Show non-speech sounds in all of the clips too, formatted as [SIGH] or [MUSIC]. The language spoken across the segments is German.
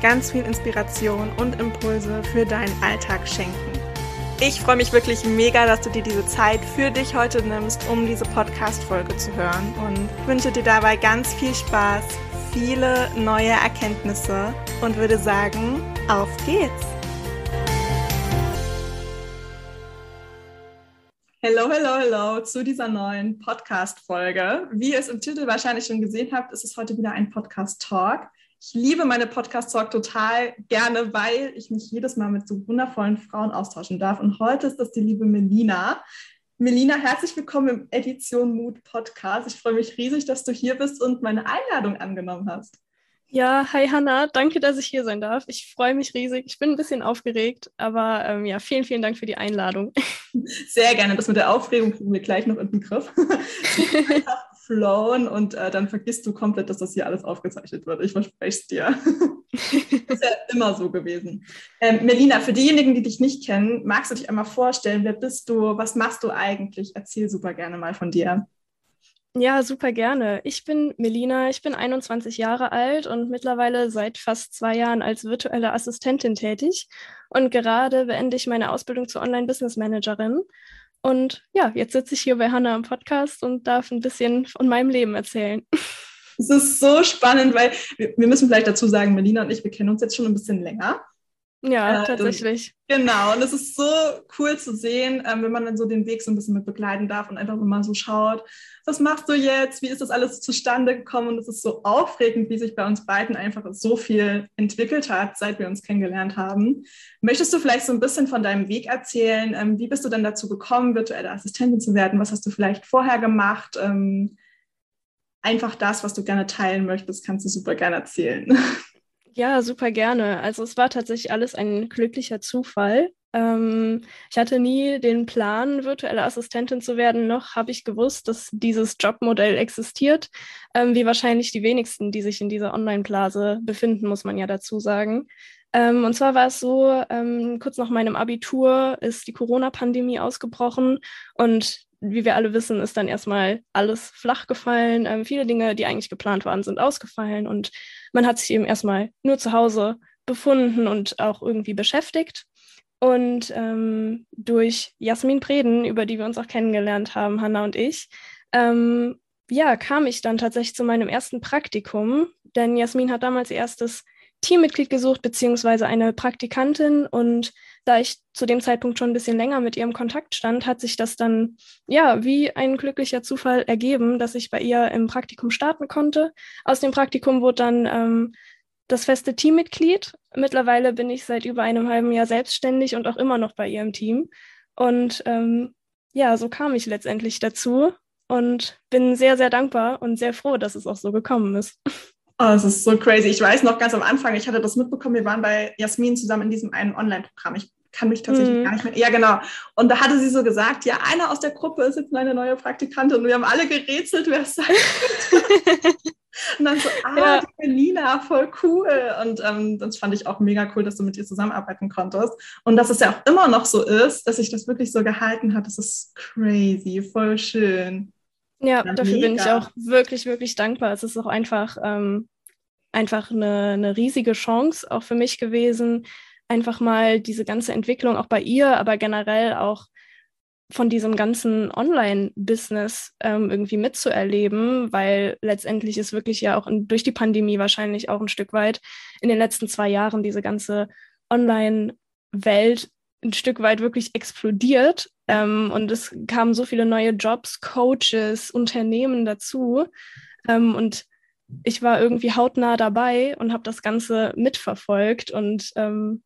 ganz viel Inspiration und Impulse für deinen Alltag schenken. Ich freue mich wirklich mega, dass du dir diese Zeit für dich heute nimmst, um diese Podcast-Folge zu hören und wünsche dir dabei ganz viel Spaß, viele neue Erkenntnisse und würde sagen, auf geht's! Hello, hello, hello zu dieser neuen Podcast-Folge. Wie ihr es im Titel wahrscheinlich schon gesehen habt, ist es heute wieder ein Podcast-Talk. Ich liebe meine Podcast-Talk total gerne, weil ich mich jedes Mal mit so wundervollen Frauen austauschen darf. Und heute ist das die liebe Melina. Melina, herzlich willkommen im Edition Mood Podcast. Ich freue mich riesig, dass du hier bist und meine Einladung angenommen hast. Ja, hi Hanna, danke, dass ich hier sein darf. Ich freue mich riesig. Ich bin ein bisschen aufgeregt, aber ähm, ja, vielen, vielen Dank für die Einladung. Sehr gerne. Das mit der Aufregung kriegen wir gleich noch in den Griff. [LAUGHS] Flowen und äh, dann vergisst du komplett, dass das hier alles aufgezeichnet wird. Ich verspreche es dir. [LAUGHS] das ist ja immer so gewesen. Ähm, Melina, für diejenigen, die dich nicht kennen, magst du dich einmal vorstellen? Wer bist du? Was machst du eigentlich? Erzähl super gerne mal von dir. Ja, super gerne. Ich bin Melina, ich bin 21 Jahre alt und mittlerweile seit fast zwei Jahren als virtuelle Assistentin tätig. Und gerade beende ich meine Ausbildung zur Online-Business Managerin. Und ja, jetzt sitze ich hier bei Hanna im Podcast und darf ein bisschen von meinem Leben erzählen. [LAUGHS] Es ist so spannend, weil wir, wir müssen vielleicht dazu sagen, Melina und ich, wir kennen uns jetzt schon ein bisschen länger. Ja, äh, tatsächlich. Genau, und es ist so cool zu sehen, ähm, wenn man dann so den Weg so ein bisschen mit begleiten darf und einfach mal so schaut, was machst du jetzt, wie ist das alles zustande gekommen und es ist so aufregend, wie sich bei uns beiden einfach so viel entwickelt hat, seit wir uns kennengelernt haben. Möchtest du vielleicht so ein bisschen von deinem Weg erzählen? Ähm, wie bist du denn dazu gekommen, virtuelle Assistentin zu werden? Was hast du vielleicht vorher gemacht? Ähm, einfach das, was du gerne teilen möchtest, kannst du super gerne erzählen. [LAUGHS] Ja, super gerne. Also es war tatsächlich alles ein glücklicher Zufall. Ähm, ich hatte nie den Plan, virtuelle Assistentin zu werden, noch habe ich gewusst, dass dieses Jobmodell existiert, ähm, wie wahrscheinlich die wenigsten, die sich in dieser Online-Blase befinden, muss man ja dazu sagen. Ähm, und zwar war es so, ähm, kurz nach meinem Abitur ist die Corona-Pandemie ausgebrochen und wie wir alle wissen, ist dann erstmal alles flach gefallen. Ähm, viele Dinge, die eigentlich geplant waren, sind ausgefallen und man hat sich eben erstmal nur zu Hause befunden und auch irgendwie beschäftigt. Und ähm, durch Jasmin Preden, über die wir uns auch kennengelernt haben, Hanna und ich, ähm, ja, kam ich dann tatsächlich zu meinem ersten Praktikum, denn Jasmin hat damals ihr erstes Teammitglied gesucht, beziehungsweise eine Praktikantin. Und da ich zu dem Zeitpunkt schon ein bisschen länger mit ihr im Kontakt stand, hat sich das dann ja wie ein glücklicher Zufall ergeben, dass ich bei ihr im Praktikum starten konnte. Aus dem Praktikum wurde dann ähm, das feste Teammitglied. Mittlerweile bin ich seit über einem halben Jahr selbstständig und auch immer noch bei ihr im Team. Und ähm, ja, so kam ich letztendlich dazu und bin sehr, sehr dankbar und sehr froh, dass es auch so gekommen ist. [LAUGHS] Oh, das ist so crazy. Ich weiß noch ganz am Anfang, ich hatte das mitbekommen, wir waren bei Jasmin zusammen in diesem einen Online-Programm. Ich kann mich tatsächlich mm. gar nicht mehr. Ja, genau. Und da hatte sie so gesagt, ja, einer aus der Gruppe ist jetzt eine neue Praktikantin. Und wir haben alle gerätselt, wer es sein [LAUGHS] Und dann so, ah, ja. die Melina, voll cool. Und ähm, das fand ich auch mega cool, dass du mit ihr zusammenarbeiten konntest. Und dass es ja auch immer noch so ist, dass sich das wirklich so gehalten hat. Das ist crazy, voll schön. Ja, ja dafür mega. bin ich auch wirklich, wirklich dankbar. Es ist auch einfach, ähm, einfach eine, eine riesige Chance auch für mich gewesen, einfach mal diese ganze Entwicklung auch bei ihr, aber generell auch von diesem ganzen Online-Business ähm, irgendwie mitzuerleben, weil letztendlich ist wirklich ja auch in, durch die Pandemie wahrscheinlich auch ein Stück weit in den letzten zwei Jahren diese ganze Online-Welt ein Stück weit wirklich explodiert. Ähm, und es kamen so viele neue Jobs, Coaches, Unternehmen dazu. Ähm, und ich war irgendwie hautnah dabei und habe das Ganze mitverfolgt. Und ähm,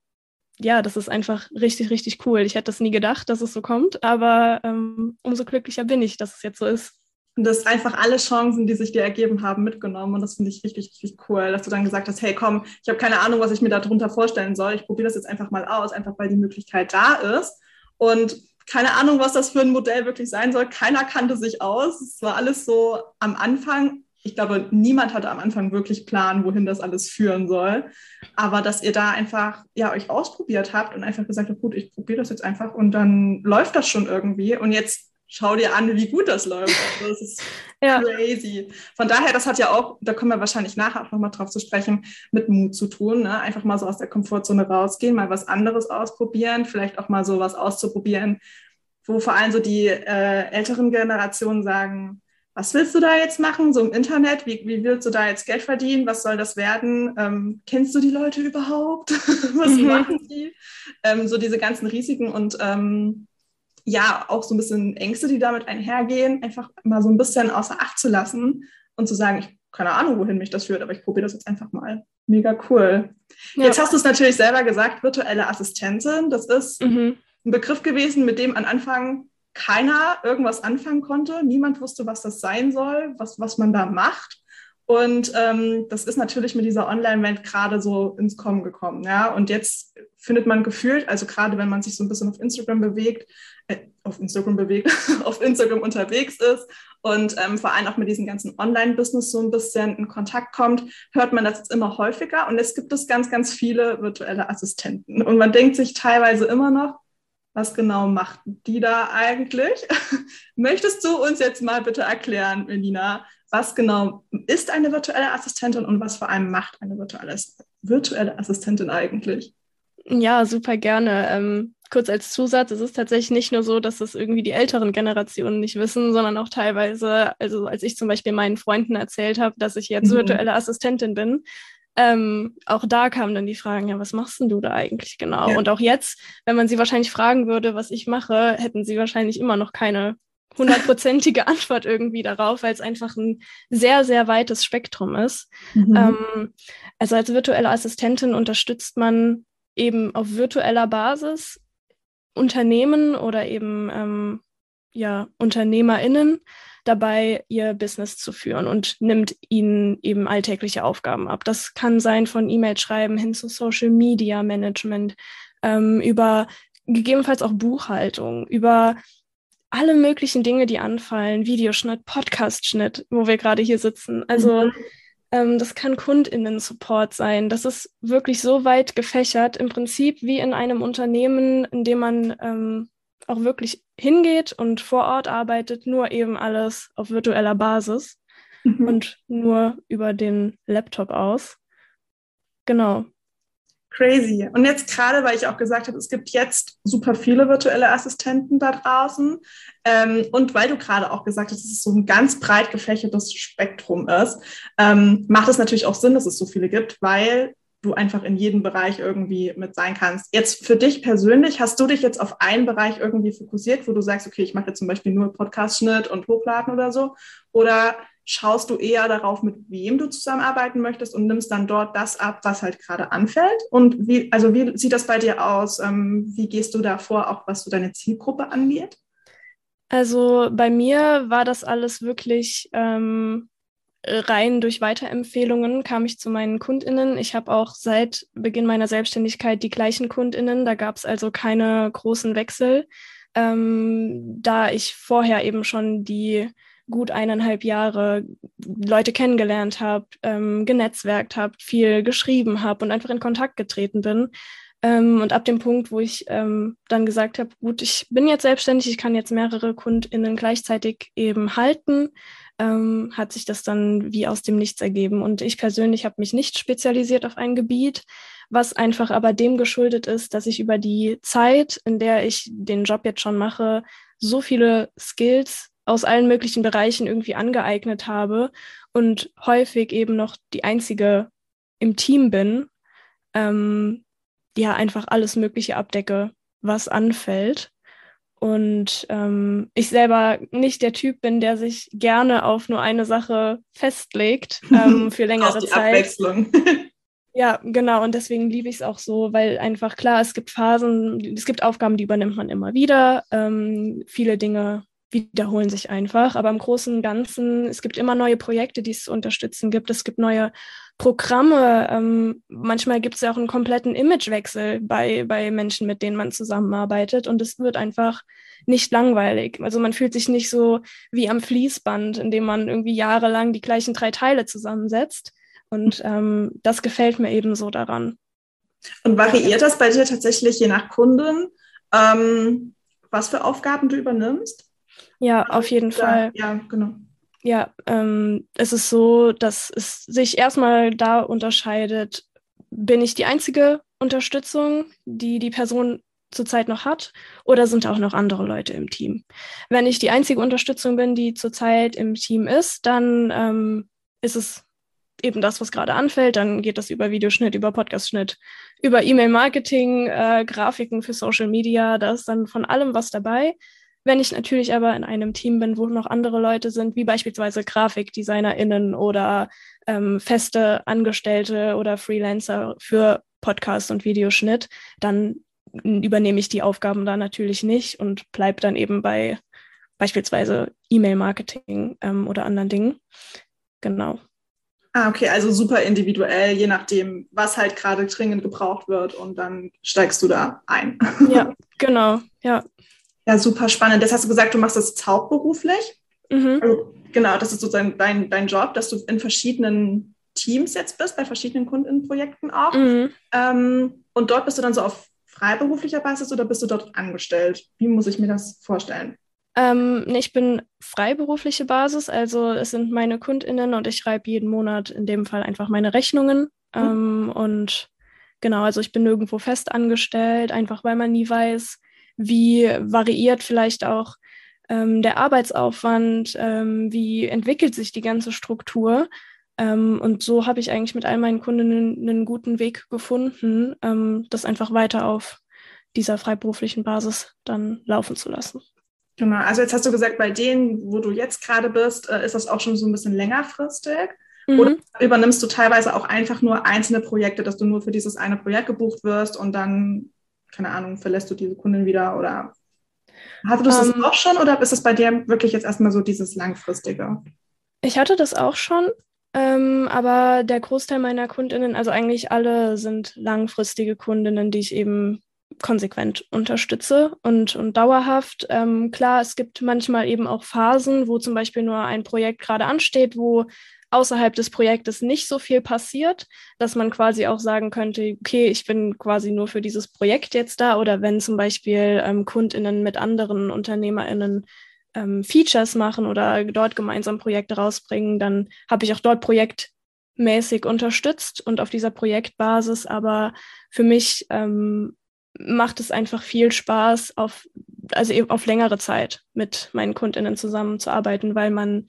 ja, das ist einfach richtig, richtig cool. Ich hätte das nie gedacht, dass es so kommt, aber ähm, umso glücklicher bin ich, dass es jetzt so ist. Und das einfach alle Chancen, die sich dir ergeben haben, mitgenommen. Und das finde ich richtig, richtig cool, dass du dann gesagt hast, hey, komm, ich habe keine Ahnung, was ich mir darunter vorstellen soll. Ich probiere das jetzt einfach mal aus, einfach weil die Möglichkeit da ist. Und keine Ahnung, was das für ein Modell wirklich sein soll. Keiner kannte sich aus. Es war alles so am Anfang. Ich glaube, niemand hatte am Anfang wirklich Plan, wohin das alles führen soll. Aber dass ihr da einfach ja euch ausprobiert habt und einfach gesagt habt, gut, ich probiere das jetzt einfach und dann läuft das schon irgendwie. Und jetzt schau dir an, wie gut das läuft. Also das ist [LAUGHS] ja. crazy. Von daher, das hat ja auch, da kommen wir wahrscheinlich nachher auch nochmal drauf zu sprechen, mit Mut zu tun. Ne? Einfach mal so aus der Komfortzone rausgehen, mal was anderes ausprobieren, vielleicht auch mal so was auszuprobieren, wo vor allem so die äh, älteren Generationen sagen, was willst du da jetzt machen, so im Internet? Wie, wie willst du da jetzt Geld verdienen? Was soll das werden? Ähm, kennst du die Leute überhaupt? [LAUGHS] was mhm. machen die? Ähm, so diese ganzen Risiken und ähm, ja, auch so ein bisschen Ängste, die damit einhergehen, einfach mal so ein bisschen außer Acht zu lassen und zu sagen, ich keine Ahnung, wohin mich das führt, aber ich probiere das jetzt einfach mal. Mega cool. Ja. Jetzt hast du es natürlich selber gesagt, virtuelle Assistentin. Das ist mhm. ein Begriff gewesen, mit dem am Anfang keiner irgendwas anfangen konnte. Niemand wusste, was das sein soll, was, was man da macht. Und ähm, das ist natürlich mit dieser Online-Welt gerade so ins Kommen gekommen. Ja? Und jetzt findet man gefühlt, also gerade wenn man sich so ein bisschen auf Instagram bewegt, auf Instagram bewegt, [LAUGHS] auf Instagram unterwegs ist und ähm, vor allem auch mit diesem ganzen Online-Business so ein bisschen in Kontakt kommt, hört man das jetzt immer häufiger. Und es gibt es ganz, ganz viele virtuelle Assistenten. Und man denkt sich teilweise immer noch, was genau macht die da eigentlich? [LAUGHS] Möchtest du uns jetzt mal bitte erklären, Melina, was genau ist eine virtuelle Assistentin und was vor allem macht eine virtuelle, virtuelle Assistentin eigentlich? Ja, super gerne. Ähm, kurz als Zusatz, es ist tatsächlich nicht nur so, dass es irgendwie die älteren Generationen nicht wissen, sondern auch teilweise, also als ich zum Beispiel meinen Freunden erzählt habe, dass ich jetzt mhm. virtuelle Assistentin bin, ähm, auch da kamen dann die Fragen, ja, was machst denn du da eigentlich genau? Ja. Und auch jetzt, wenn man sie wahrscheinlich fragen würde, was ich mache, hätten sie wahrscheinlich immer noch keine hundertprozentige [LAUGHS] Antwort irgendwie darauf, weil es einfach ein sehr, sehr weites Spektrum ist. Mhm. Ähm, also als virtuelle Assistentin unterstützt man eben auf virtueller Basis Unternehmen oder eben ähm, ja, UnternehmerInnen dabei, ihr Business zu führen und nimmt ihnen eben alltägliche Aufgaben ab. Das kann sein von E-Mail schreiben hin zu Social Media Management, ähm, über gegebenenfalls auch Buchhaltung, über alle möglichen Dinge, die anfallen, Videoschnitt, Podcast-Schnitt, wo wir gerade hier sitzen. Also mhm. Ähm, das kann KundInnen-Support sein. Das ist wirklich so weit gefächert, im Prinzip wie in einem Unternehmen, in dem man ähm, auch wirklich hingeht und vor Ort arbeitet, nur eben alles auf virtueller Basis mhm. und nur über den Laptop aus. Genau. Crazy. Und jetzt gerade, weil ich auch gesagt habe, es gibt jetzt super viele virtuelle Assistenten da draußen. Ähm, und weil du gerade auch gesagt hast, dass es so ein ganz breit gefächertes Spektrum ist, ähm, macht es natürlich auch Sinn, dass es so viele gibt, weil du einfach in jedem Bereich irgendwie mit sein kannst. Jetzt für dich persönlich, hast du dich jetzt auf einen Bereich irgendwie fokussiert, wo du sagst, okay, ich mache jetzt zum Beispiel nur Podcast-Schnitt und Hochladen oder so? Oder schaust du eher darauf, mit wem du zusammenarbeiten möchtest und nimmst dann dort das ab, was halt gerade anfällt? Und wie, also wie sieht das bei dir aus? Ähm, wie gehst du da vor, auch was so deine Zielgruppe angeht? Also bei mir war das alles wirklich ähm, rein durch Weiterempfehlungen kam ich zu meinen KundInnen. Ich habe auch seit Beginn meiner Selbstständigkeit die gleichen KundInnen. Da gab es also keine großen Wechsel, ähm, da ich vorher eben schon die gut eineinhalb Jahre Leute kennengelernt habe, ähm, genetzwerkt habe, viel geschrieben habe und einfach in Kontakt getreten bin. Ähm, und ab dem Punkt, wo ich ähm, dann gesagt habe, gut, ich bin jetzt selbstständig, ich kann jetzt mehrere KundInnen gleichzeitig eben halten, ähm, hat sich das dann wie aus dem Nichts ergeben. Und ich persönlich habe mich nicht spezialisiert auf ein Gebiet, was einfach aber dem geschuldet ist, dass ich über die Zeit, in der ich den Job jetzt schon mache, so viele Skills aus allen möglichen Bereichen irgendwie angeeignet habe und häufig eben noch die einzige im Team bin, ähm, ja, einfach alles Mögliche abdecke, was anfällt. Und ähm, ich selber nicht der Typ bin, der sich gerne auf nur eine Sache festlegt [LAUGHS] ähm, für längere die Zeit. Abwechslung. [LAUGHS] ja, genau. Und deswegen liebe ich es auch so, weil einfach klar, es gibt Phasen, es gibt Aufgaben, die übernimmt man immer wieder. Ähm, viele Dinge wiederholen sich einfach. Aber im Großen und Ganzen, es gibt immer neue Projekte, die es zu unterstützen gibt. Es gibt neue Programme. Ähm, manchmal gibt es ja auch einen kompletten Imagewechsel bei, bei Menschen, mit denen man zusammenarbeitet. Und es wird einfach nicht langweilig. Also man fühlt sich nicht so wie am Fließband, in dem man irgendwie jahrelang die gleichen drei Teile zusammensetzt. Und ähm, das gefällt mir eben so daran. Und variiert das bei dir tatsächlich je nach Kunden, ähm, was für Aufgaben du übernimmst? Ja, auf jeden ja, Fall. Ja, genau. Ja, ähm, es ist so, dass es sich erstmal da unterscheidet, bin ich die einzige Unterstützung, die die Person zurzeit noch hat, oder sind auch noch andere Leute im Team? Wenn ich die einzige Unterstützung bin, die zurzeit im Team ist, dann ähm, ist es eben das, was gerade anfällt. Dann geht das über Videoschnitt, über Podcastschnitt, über E-Mail-Marketing, äh, Grafiken für Social Media. Da ist dann von allem was dabei. Wenn ich natürlich aber in einem Team bin, wo noch andere Leute sind, wie beispielsweise GrafikdesignerInnen oder ähm, feste Angestellte oder Freelancer für Podcast und Videoschnitt, dann übernehme ich die Aufgaben da natürlich nicht und bleibe dann eben bei beispielsweise E-Mail-Marketing ähm, oder anderen Dingen. Genau. Ah, okay, also super individuell, je nachdem, was halt gerade dringend gebraucht wird und dann steigst du da ein. Ja, [LAUGHS] genau, ja. Ja, super spannend. Das hast du gesagt, du machst das jetzt hauptberuflich. Mhm. Also, genau, das ist sozusagen dein, dein Job, dass du in verschiedenen Teams jetzt bist, bei verschiedenen Kundenprojekten auch. Mhm. Ähm, und dort bist du dann so auf freiberuflicher Basis oder bist du dort angestellt? Wie muss ich mir das vorstellen? Ähm, ich bin freiberufliche Basis, also es sind meine KundInnen und ich schreibe jeden Monat in dem Fall einfach meine Rechnungen. Mhm. Ähm, und genau, also ich bin nirgendwo fest angestellt, einfach weil man nie weiß, wie variiert vielleicht auch ähm, der Arbeitsaufwand, ähm, wie entwickelt sich die ganze Struktur. Ähm, und so habe ich eigentlich mit all meinen Kundinnen einen guten Weg gefunden, ähm, das einfach weiter auf dieser freiberuflichen Basis dann laufen zu lassen. Genau, also jetzt hast du gesagt, bei denen, wo du jetzt gerade bist, äh, ist das auch schon so ein bisschen längerfristig. Mhm. Oder übernimmst du teilweise auch einfach nur einzelne Projekte, dass du nur für dieses eine Projekt gebucht wirst und dann keine Ahnung, verlässt du diese Kundin wieder oder hattest du das um, ähm. auch schon oder ist es bei dir wirklich jetzt erstmal so dieses langfristige? Ich hatte das auch schon, ähm, aber der Großteil meiner Kundinnen, also eigentlich alle sind langfristige Kundinnen, die ich eben konsequent unterstütze und, und dauerhaft. Ähm, klar, es gibt manchmal eben auch Phasen, wo zum Beispiel nur ein Projekt gerade ansteht, wo außerhalb des Projektes nicht so viel passiert, dass man quasi auch sagen könnte, okay, ich bin quasi nur für dieses Projekt jetzt da oder wenn zum Beispiel ähm, KundInnen mit anderen UnternehmerInnen ähm, Features machen oder dort gemeinsam Projekte rausbringen, dann habe ich auch dort projektmäßig unterstützt und auf dieser Projektbasis. Aber für mich ähm, macht es einfach viel Spaß, auf, also eben auf längere Zeit mit meinen KundInnen zusammenzuarbeiten, weil man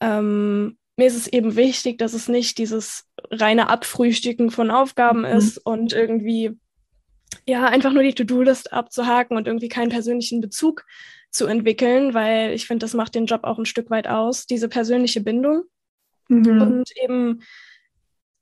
ähm, mir ist es eben wichtig, dass es nicht dieses reine Abfrühstücken von Aufgaben mhm. ist und irgendwie ja einfach nur die To-Do-List abzuhaken und irgendwie keinen persönlichen Bezug zu entwickeln, weil ich finde, das macht den Job auch ein Stück weit aus, diese persönliche Bindung. Mhm. Und eben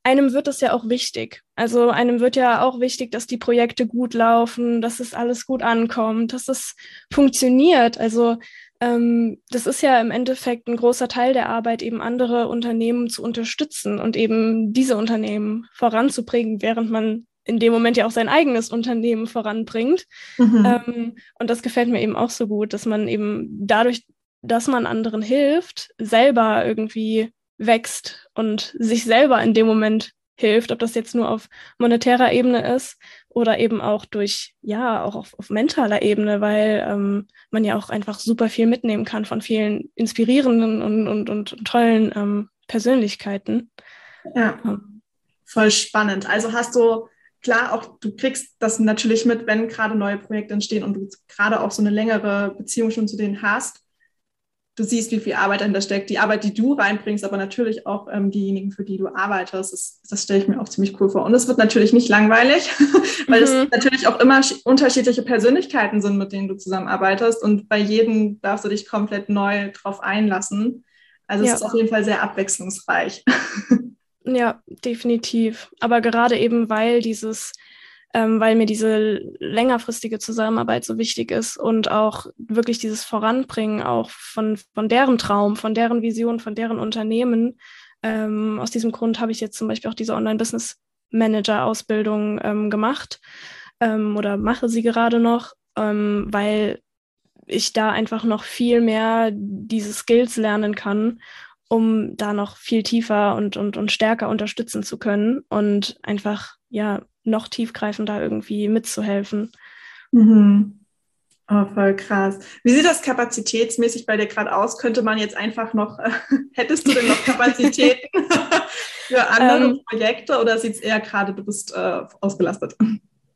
einem wird es ja auch wichtig. Also einem wird ja auch wichtig, dass die Projekte gut laufen, dass es alles gut ankommt, dass es funktioniert. Also ähm, das ist ja im Endeffekt ein großer Teil der Arbeit, eben andere Unternehmen zu unterstützen und eben diese Unternehmen voranzubringen, während man in dem Moment ja auch sein eigenes Unternehmen voranbringt. Mhm. Ähm, und das gefällt mir eben auch so gut, dass man eben dadurch, dass man anderen hilft, selber irgendwie wächst und sich selber in dem Moment hilft, ob das jetzt nur auf monetärer Ebene ist oder eben auch durch, ja, auch auf, auf mentaler Ebene, weil ähm, man ja auch einfach super viel mitnehmen kann von vielen inspirierenden und, und, und tollen ähm, Persönlichkeiten. Ja, voll spannend. Also hast du, klar, auch du kriegst das natürlich mit, wenn gerade neue Projekte entstehen und du gerade auch so eine längere Beziehung schon zu denen hast du siehst, wie viel Arbeit dahinter steckt, die Arbeit, die du reinbringst, aber natürlich auch ähm, diejenigen, für die du arbeitest. Das, das stelle ich mir auch ziemlich cool vor. Und es wird natürlich nicht langweilig, [LAUGHS] weil mhm. es natürlich auch immer unterschiedliche Persönlichkeiten sind, mit denen du zusammenarbeitest. Und bei jedem darfst du dich komplett neu drauf einlassen. Also ja. es ist auf jeden Fall sehr abwechslungsreich. [LAUGHS] ja, definitiv. Aber gerade eben, weil dieses ähm, weil mir diese längerfristige Zusammenarbeit so wichtig ist und auch wirklich dieses Voranbringen auch von, von deren Traum, von deren Vision, von deren Unternehmen. Ähm, aus diesem Grund habe ich jetzt zum Beispiel auch diese Online-Business-Manager-Ausbildung ähm, gemacht ähm, oder mache sie gerade noch, ähm, weil ich da einfach noch viel mehr diese Skills lernen kann, um da noch viel tiefer und, und, und stärker unterstützen zu können und einfach ja noch tiefgreifender irgendwie mitzuhelfen. Mhm. Oh, voll krass. Wie sieht das kapazitätsmäßig bei dir gerade aus? Könnte man jetzt einfach noch, äh, [LAUGHS] hättest du denn noch Kapazitäten [LAUGHS] für andere ähm, Projekte oder sieht es eher gerade, du bist äh, ausgelastet?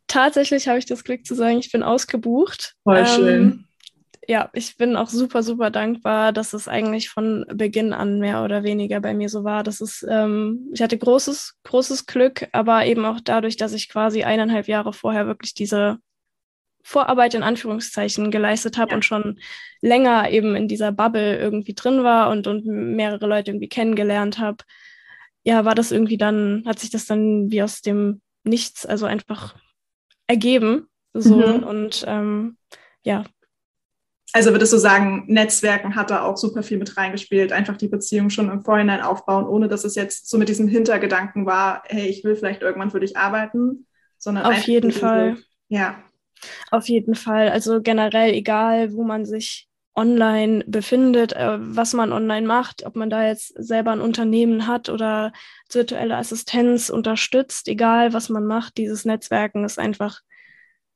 Tatsächlich habe ich das Glück zu sagen, ich bin ausgebucht. Voll ähm, schön ja, ich bin auch super, super dankbar, dass es eigentlich von Beginn an mehr oder weniger bei mir so war. Das ist, ähm, ich hatte großes, großes Glück, aber eben auch dadurch, dass ich quasi eineinhalb Jahre vorher wirklich diese Vorarbeit in Anführungszeichen geleistet habe ja. und schon länger eben in dieser Bubble irgendwie drin war und, und mehrere Leute irgendwie kennengelernt habe, ja, war das irgendwie dann, hat sich das dann wie aus dem Nichts, also einfach ergeben. So mhm. und ähm, ja, also würdest du sagen, Netzwerken hat da auch super viel mit reingespielt, einfach die Beziehung schon im Vorhinein aufbauen, ohne dass es jetzt so mit diesem Hintergedanken war, hey, ich will vielleicht irgendwann für dich arbeiten, sondern auf jeden Fall. Ja. Auf jeden Fall. Also generell, egal wo man sich online befindet, äh, was man online macht, ob man da jetzt selber ein Unternehmen hat oder virtuelle Assistenz unterstützt, egal was man macht, dieses Netzwerken ist einfach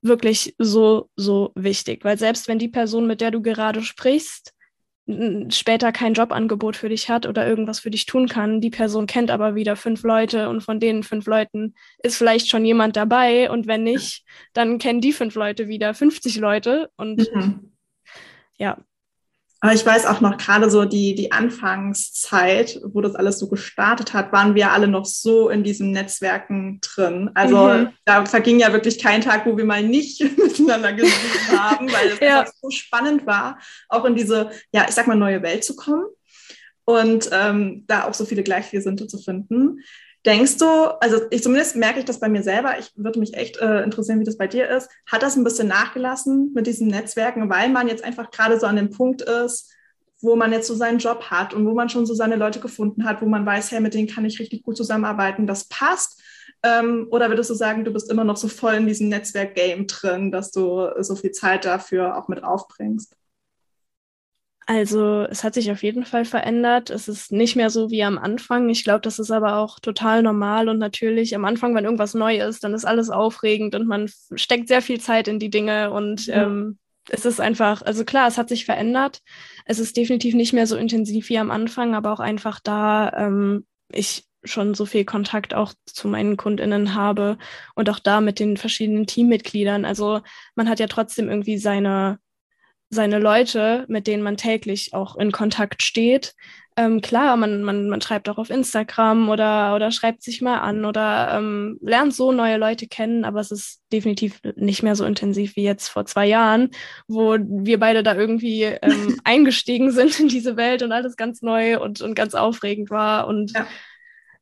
wirklich so, so wichtig. Weil selbst wenn die Person, mit der du gerade sprichst, später kein Jobangebot für dich hat oder irgendwas für dich tun kann, die Person kennt aber wieder fünf Leute und von den fünf Leuten ist vielleicht schon jemand dabei und wenn nicht, dann kennen die fünf Leute wieder 50 Leute und mhm. ja, aber ich weiß auch noch gerade so die, die Anfangszeit, wo das alles so gestartet hat, waren wir alle noch so in diesen Netzwerken drin. Also mhm. da verging ja wirklich kein Tag, wo wir mal nicht [LAUGHS] miteinander gesehen [LAUGHS] haben, weil es ja. so spannend war, auch in diese, ja, ich sag mal, neue Welt zu kommen und ähm, da auch so viele Gleichgesinnte zu finden. Denkst du, also ich zumindest merke ich das bei mir selber, ich würde mich echt äh, interessieren, wie das bei dir ist. Hat das ein bisschen nachgelassen mit diesen Netzwerken, weil man jetzt einfach gerade so an dem Punkt ist, wo man jetzt so seinen Job hat und wo man schon so seine Leute gefunden hat, wo man weiß, hey, mit denen kann ich richtig gut zusammenarbeiten, das passt? Ähm, oder würdest du sagen, du bist immer noch so voll in diesem Netzwerk-Game drin, dass du so viel Zeit dafür auch mit aufbringst? Also es hat sich auf jeden Fall verändert. Es ist nicht mehr so wie am Anfang. Ich glaube, das ist aber auch total normal und natürlich. Am Anfang, wenn irgendwas neu ist, dann ist alles aufregend und man steckt sehr viel Zeit in die Dinge und ja. ähm, es ist einfach, also klar, es hat sich verändert. Es ist definitiv nicht mehr so intensiv wie am Anfang, aber auch einfach da ähm, ich schon so viel Kontakt auch zu meinen KundInnen habe und auch da mit den verschiedenen Teammitgliedern. Also man hat ja trotzdem irgendwie seine seine Leute, mit denen man täglich auch in Kontakt steht. Ähm, klar, man, man, man schreibt auch auf Instagram oder, oder schreibt sich mal an oder ähm, lernt so neue Leute kennen, aber es ist definitiv nicht mehr so intensiv wie jetzt vor zwei Jahren, wo wir beide da irgendwie ähm, [LAUGHS] eingestiegen sind in diese Welt und alles ganz neu und, und ganz aufregend war. Und ja,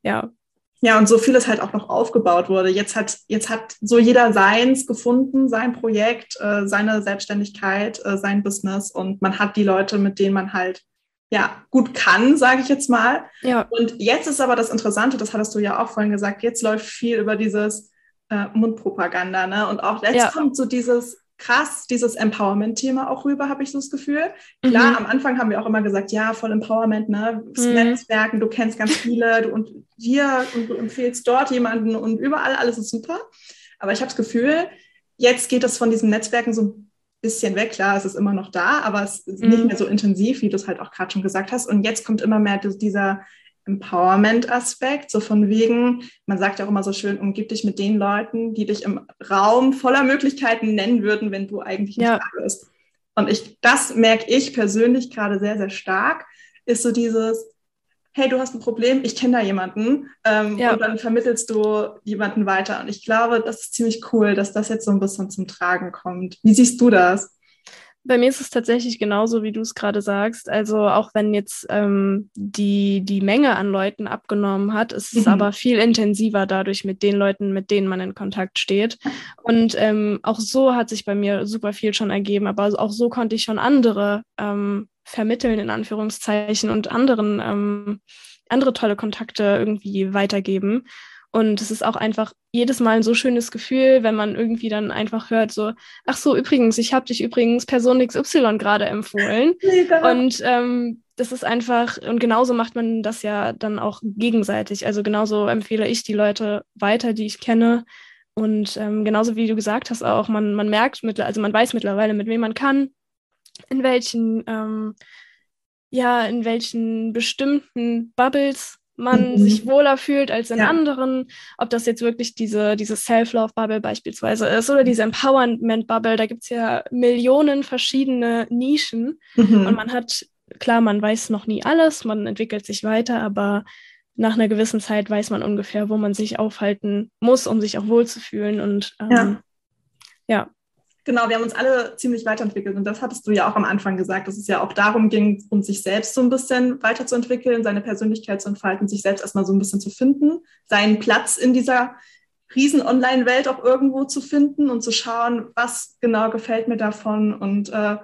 ja ja, und so vieles halt auch noch aufgebaut wurde. Jetzt hat, jetzt hat so jeder seins gefunden, sein Projekt, äh, seine Selbstständigkeit, äh, sein Business und man hat die Leute, mit denen man halt ja gut kann, sage ich jetzt mal. Ja. Und jetzt ist aber das Interessante, das hattest du ja auch vorhin gesagt, jetzt läuft viel über dieses äh, Mundpropaganda, ne? Und auch jetzt ja. kommt so dieses krass dieses Empowerment-Thema auch rüber, habe ich so das Gefühl. Klar, mhm. am Anfang haben wir auch immer gesagt, ja, voll Empowerment, ne? Mhm. Netzwerken, du kennst ganz viele du, und hier und du empfehlst dort jemanden und überall, alles ist super. Aber ich habe das Gefühl, jetzt geht das von diesen Netzwerken so ein bisschen weg. Klar, es ist immer noch da, aber es ist mhm. nicht mehr so intensiv, wie du es halt auch gerade schon gesagt hast. Und jetzt kommt immer mehr dieser Empowerment-Aspekt, so von wegen, man sagt ja auch immer so schön, umgib dich mit den Leuten, die dich im Raum voller Möglichkeiten nennen würden, wenn du eigentlich nicht ja. da bist. Und ich, das merke ich persönlich gerade sehr, sehr stark, ist so dieses, hey, du hast ein Problem, ich kenne da jemanden ähm, ja. und dann vermittelst du jemanden weiter. Und ich glaube, das ist ziemlich cool, dass das jetzt so ein bisschen zum Tragen kommt. Wie siehst du das? Bei mir ist es tatsächlich genauso, wie du es gerade sagst. Also auch wenn jetzt ähm, die, die Menge an Leuten abgenommen hat, ist es mhm. aber viel intensiver dadurch mit den Leuten, mit denen man in Kontakt steht. Und ähm, auch so hat sich bei mir super viel schon ergeben, aber auch so konnte ich schon andere ähm, vermitteln, in Anführungszeichen, und anderen ähm, andere tolle Kontakte irgendwie weitergeben. Und es ist auch einfach jedes Mal ein so schönes Gefühl, wenn man irgendwie dann einfach hört, so, ach so, übrigens, ich habe dich übrigens Person XY gerade empfohlen. [LAUGHS] Mega. Und ähm, das ist einfach, und genauso macht man das ja dann auch gegenseitig. Also genauso empfehle ich die Leute weiter, die ich kenne. Und ähm, genauso wie du gesagt hast, auch, man, man merkt, also man weiß mittlerweile, mit wem man kann, in welchen, ähm, ja, in welchen bestimmten Bubbles man mhm. sich wohler fühlt als in ja. anderen, ob das jetzt wirklich diese, diese Self-Love-Bubble beispielsweise ist oder diese Empowerment-Bubble, da gibt es ja Millionen verschiedene Nischen mhm. und man hat, klar, man weiß noch nie alles, man entwickelt sich weiter, aber nach einer gewissen Zeit weiß man ungefähr, wo man sich aufhalten muss, um sich auch wohlzufühlen und ähm, ja. ja. Genau, wir haben uns alle ziemlich weiterentwickelt und das hattest du ja auch am Anfang gesagt, dass es ja auch darum ging, um sich selbst so ein bisschen weiterzuentwickeln, seine Persönlichkeit zu entfalten, sich selbst erstmal so ein bisschen zu finden, seinen Platz in dieser riesen Online-Welt auch irgendwo zu finden und zu schauen, was genau gefällt mir davon und äh,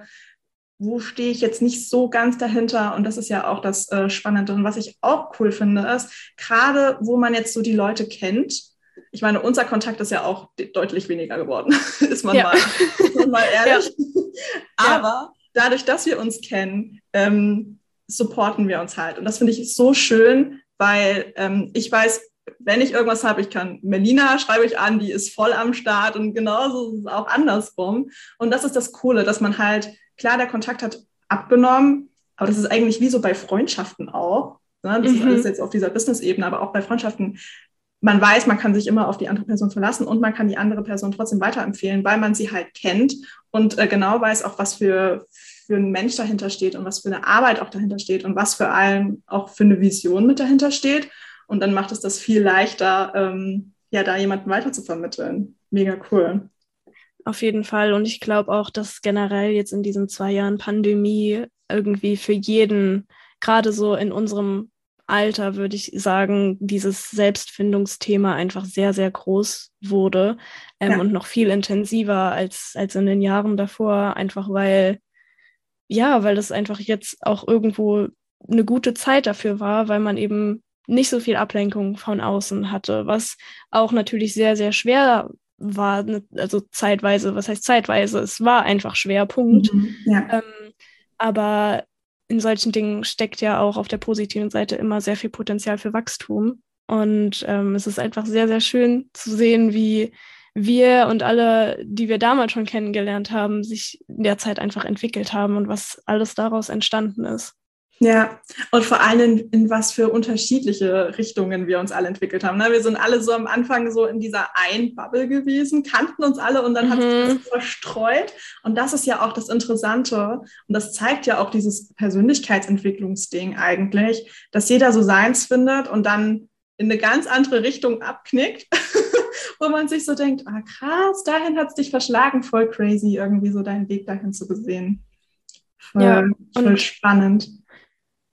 wo stehe ich jetzt nicht so ganz dahinter. Und das ist ja auch das äh, Spannende. Und was ich auch cool finde, ist, gerade wo man jetzt so die Leute kennt, ich meine, unser Kontakt ist ja auch deutlich weniger geworden, [LAUGHS] ist man, ja. mal, ist man mal ehrlich. Ja. Aber dadurch, dass wir uns kennen, ähm, supporten wir uns halt. Und das finde ich so schön, weil ähm, ich weiß, wenn ich irgendwas habe, ich kann Melina schreibe ich an, die ist voll am Start und genauso ist es auch andersrum. Und das ist das Coole, dass man halt, klar, der Kontakt hat abgenommen, aber das ist eigentlich wie so bei Freundschaften auch. Ne? Das mhm. ist alles jetzt auf dieser Business-Ebene, aber auch bei Freundschaften man weiß, man kann sich immer auf die andere Person verlassen und man kann die andere Person trotzdem weiterempfehlen, weil man sie halt kennt und äh, genau weiß auch, was für, für ein Mensch dahinter steht und was für eine Arbeit auch dahinter steht und was für allem auch für eine Vision mit dahinter steht. Und dann macht es das viel leichter, ähm, ja, da jemanden weiter zu vermitteln. Mega cool. Auf jeden Fall. Und ich glaube auch, dass generell jetzt in diesen zwei Jahren Pandemie irgendwie für jeden, gerade so in unserem Alter, würde ich sagen, dieses Selbstfindungsthema einfach sehr, sehr groß wurde ähm, ja. und noch viel intensiver als, als in den Jahren davor, einfach weil, ja, weil das einfach jetzt auch irgendwo eine gute Zeit dafür war, weil man eben nicht so viel Ablenkung von außen hatte, was auch natürlich sehr, sehr schwer war, ne, also zeitweise, was heißt zeitweise, es war einfach schwer, Punkt. Mhm, ja. ähm, aber in solchen Dingen steckt ja auch auf der positiven Seite immer sehr viel Potenzial für Wachstum. Und ähm, es ist einfach sehr, sehr schön zu sehen, wie wir und alle, die wir damals schon kennengelernt haben, sich in der Zeit einfach entwickelt haben und was alles daraus entstanden ist. Ja, und vor allem in was für unterschiedliche Richtungen wir uns alle entwickelt haben. Ne? Wir sind alle so am Anfang so in dieser einen Bubble gewesen, kannten uns alle und dann mhm. hat sich das verstreut. Und das ist ja auch das Interessante und das zeigt ja auch dieses Persönlichkeitsentwicklungsding eigentlich, dass jeder so seins findet und dann in eine ganz andere Richtung abknickt, [LAUGHS] wo man sich so denkt, ah krass, dahin hat es dich verschlagen, voll crazy, irgendwie so deinen Weg dahin zu besehen. Voll, ja, voll spannend.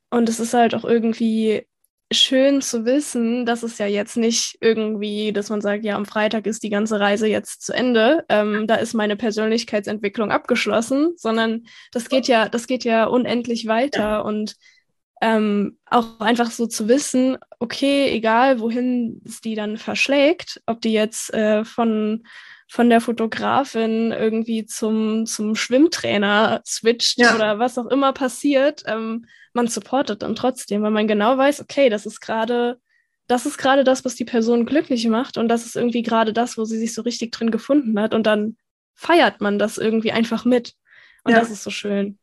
Und es ist halt auch irgendwie schön zu wissen, dass es ja jetzt nicht irgendwie, dass man sagt, ja, am Freitag ist die ganze Reise jetzt zu Ende, ähm, da ist meine Persönlichkeitsentwicklung abgeschlossen, sondern das geht ja, das geht ja unendlich weiter ja. und ähm, auch einfach so zu wissen, okay, egal wohin es die dann verschlägt, ob die jetzt äh, von von der Fotografin irgendwie zum, zum Schwimmtrainer switcht ja. oder was auch immer passiert, ähm, man supportet dann trotzdem, weil man genau weiß, okay, das ist gerade, das ist gerade das, was die Person glücklich macht und das ist irgendwie gerade das, wo sie sich so richtig drin gefunden hat und dann feiert man das irgendwie einfach mit und ja. das ist so schön.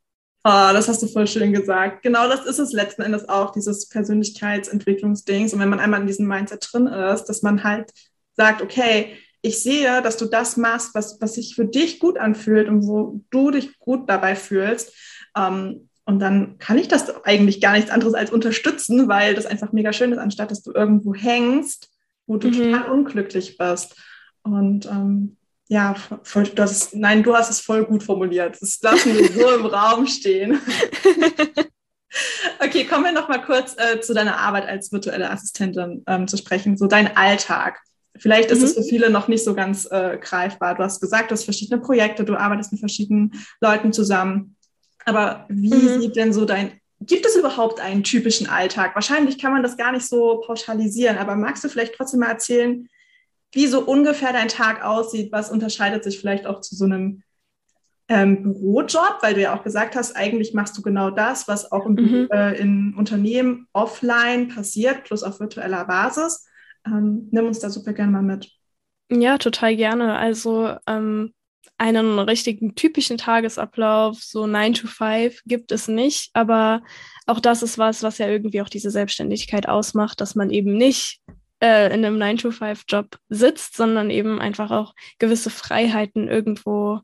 Oh, das hast du voll schön gesagt. Genau das ist es letzten Endes auch, dieses Persönlichkeitsentwicklungsdings. Und wenn man einmal in diesem Mindset drin ist, dass man halt sagt, okay, ich sehe, dass du das machst, was, was sich für dich gut anfühlt und wo du dich gut dabei fühlst. Ähm, und dann kann ich das eigentlich gar nichts anderes als unterstützen, weil das einfach mega schön ist, anstatt dass du irgendwo hängst, wo du mhm. total unglücklich bist. Und ähm, ja, voll, du hast, nein, du hast es voll gut formuliert. Das lassen wir so im Raum stehen. [LAUGHS] okay, kommen wir noch mal kurz äh, zu deiner Arbeit als virtuelle Assistentin ähm, zu sprechen, so dein Alltag. Vielleicht ist mhm. es für viele noch nicht so ganz äh, greifbar. Du hast gesagt, du hast verschiedene Projekte, du arbeitest mit verschiedenen Leuten zusammen. Aber wie mhm. sieht denn so dein, gibt es überhaupt einen typischen Alltag? Wahrscheinlich kann man das gar nicht so pauschalisieren, aber magst du vielleicht trotzdem mal erzählen, wie so ungefähr dein Tag aussieht? Was unterscheidet sich vielleicht auch zu so einem ähm, Bürojob, weil du ja auch gesagt hast, eigentlich machst du genau das, was auch im, mhm. äh, in Unternehmen offline passiert, plus auf virtueller Basis. Ähm, nimm uns da super gerne mal mit. Ja, total gerne. Also ähm, einen richtigen typischen Tagesablauf, so 9 to 5, gibt es nicht. Aber auch das ist was, was ja irgendwie auch diese Selbstständigkeit ausmacht, dass man eben nicht äh, in einem 9 to 5 Job sitzt, sondern eben einfach auch gewisse Freiheiten irgendwo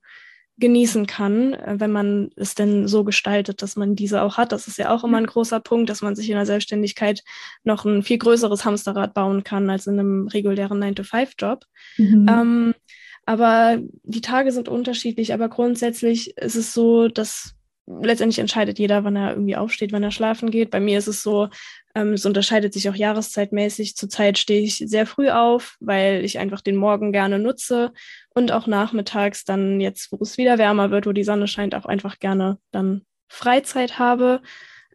genießen kann, äh, wenn man es denn so gestaltet, dass man diese auch hat. Das ist ja auch immer ein großer Punkt, dass man sich in der Selbstständigkeit noch ein viel größeres Hamsterrad bauen kann als in einem regulären 9-to-5-Job. Mhm. Ähm, aber die Tage sind unterschiedlich, aber grundsätzlich ist es so, dass letztendlich entscheidet jeder, wann er irgendwie aufsteht, wann er schlafen geht. Bei mir ist es so, ähm, es unterscheidet sich auch jahreszeitmäßig. Zurzeit stehe ich sehr früh auf, weil ich einfach den Morgen gerne nutze und auch nachmittags dann jetzt, wo es wieder wärmer wird, wo die Sonne scheint, auch einfach gerne dann Freizeit habe.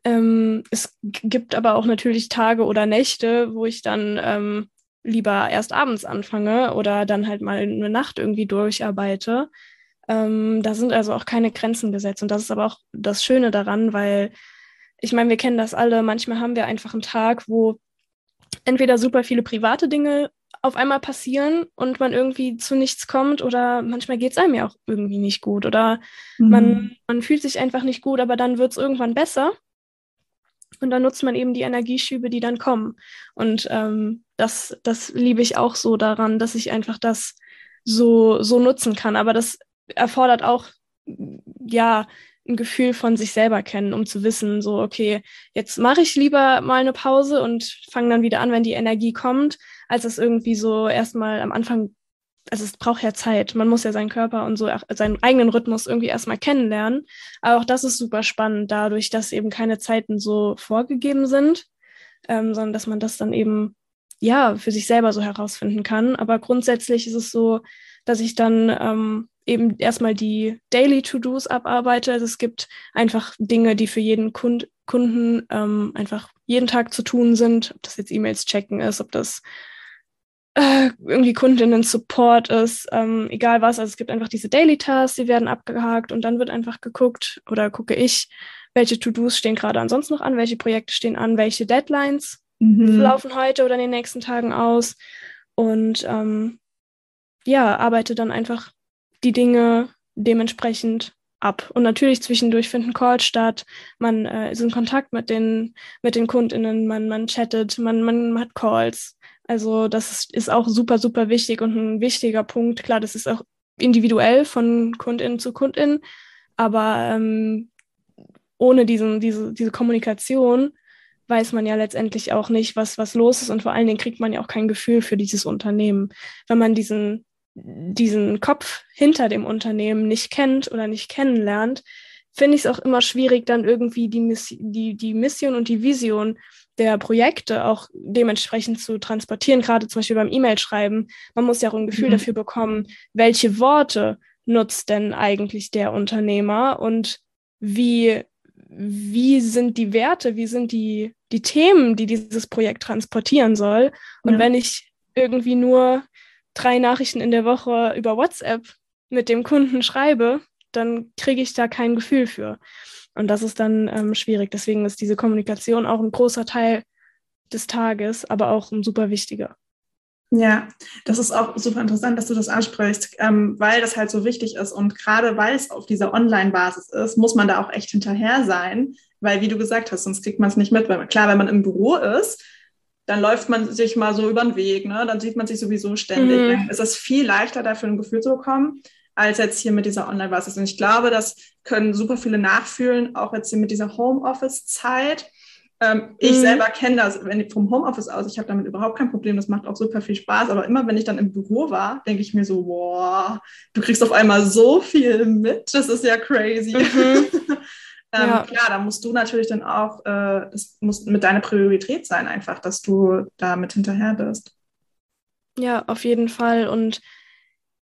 Ähm, es gibt aber auch natürlich Tage oder Nächte, wo ich dann ähm, lieber erst abends anfange oder dann halt mal eine Nacht irgendwie durcharbeite. Ähm, da sind also auch keine Grenzen gesetzt. Und das ist aber auch das Schöne daran, weil ich meine, wir kennen das alle. Manchmal haben wir einfach einen Tag, wo entweder super viele private Dinge auf einmal passieren und man irgendwie zu nichts kommt oder manchmal geht es einem ja auch irgendwie nicht gut oder mhm. man, man fühlt sich einfach nicht gut, aber dann wird es irgendwann besser und dann nutzt man eben die Energieschübe, die dann kommen. Und ähm, das, das liebe ich auch so daran, dass ich einfach das so, so nutzen kann. Aber das erfordert auch, ja, ein Gefühl von sich selber kennen, um zu wissen, so, okay, jetzt mache ich lieber mal eine Pause und fange dann wieder an, wenn die Energie kommt, als es irgendwie so erstmal am Anfang, also es braucht ja Zeit. Man muss ja seinen Körper und so seinen eigenen Rhythmus irgendwie erstmal kennenlernen. Aber auch das ist super spannend, dadurch, dass eben keine Zeiten so vorgegeben sind, ähm, sondern dass man das dann eben ja für sich selber so herausfinden kann. Aber grundsätzlich ist es so, dass ich dann ähm, eben erstmal die Daily To-Dos abarbeite. Also es gibt einfach Dinge, die für jeden Kund Kunden ähm, einfach jeden Tag zu tun sind, ob das jetzt E-Mails checken ist, ob das äh, irgendwie Kundinnen-Support ist, ähm, egal was. Also es gibt einfach diese Daily Tasks, die werden abgehakt und dann wird einfach geguckt oder gucke ich, welche To-Dos stehen gerade ansonsten noch an, welche Projekte stehen an, welche Deadlines mhm. laufen heute oder in den nächsten Tagen aus und ähm, ja, arbeite dann einfach die Dinge dementsprechend ab. Und natürlich zwischendurch finden Calls statt, man äh, ist in Kontakt mit den, mit den KundInnen, man, man chattet, man, man hat Calls. Also das ist, auch super, super wichtig und ein wichtiger Punkt. Klar, das ist auch individuell von KundInnen zu KundInnen, aber ähm, ohne diesen, diese, diese Kommunikation weiß man ja letztendlich auch nicht, was, was los ist und vor allen Dingen kriegt man ja auch kein Gefühl für dieses Unternehmen. Wenn man diesen diesen Kopf hinter dem Unternehmen nicht kennt oder nicht kennenlernt, finde ich es auch immer schwierig, dann irgendwie die, Miss die, die Mission und die Vision der Projekte auch dementsprechend zu transportieren, gerade zum Beispiel beim E-Mail-Schreiben. Man muss ja auch ein Gefühl mhm. dafür bekommen, welche Worte nutzt denn eigentlich der Unternehmer und wie, wie sind die Werte, wie sind die, die Themen, die dieses Projekt transportieren soll. Und ja. wenn ich irgendwie nur drei Nachrichten in der Woche über WhatsApp mit dem Kunden schreibe, dann kriege ich da kein Gefühl für. Und das ist dann ähm, schwierig. Deswegen ist diese Kommunikation auch ein großer Teil des Tages, aber auch ein super wichtiger. Ja, das ist auch super interessant, dass du das ansprichst, ähm, weil das halt so wichtig ist. Und gerade weil es auf dieser Online-Basis ist, muss man da auch echt hinterher sein, weil, wie du gesagt hast, sonst kriegt man es nicht mit. Weil, klar, wenn man im Büro ist, dann läuft man sich mal so über den Weg, ne? dann sieht man sich sowieso ständig. Mhm. Dann ist es viel leichter, dafür ein Gefühl zu bekommen, als jetzt hier mit dieser Online-Basis. Und ich glaube, das können super viele nachfühlen, auch jetzt hier mit dieser Homeoffice-Zeit. Ähm, ich mhm. selber kenne das wenn vom Homeoffice aus. Ich habe damit überhaupt kein Problem. Das macht auch super viel Spaß. Aber immer, wenn ich dann im Büro war, denke ich mir so, boah, du kriegst auf einmal so viel mit. Das ist ja crazy. Mhm. [LAUGHS] ähm, ja. Klar, da musst du natürlich dann auch, äh, das muss mit deiner Priorität sein, einfach, dass du da mit hinterher bist. Ja, auf jeden Fall. Und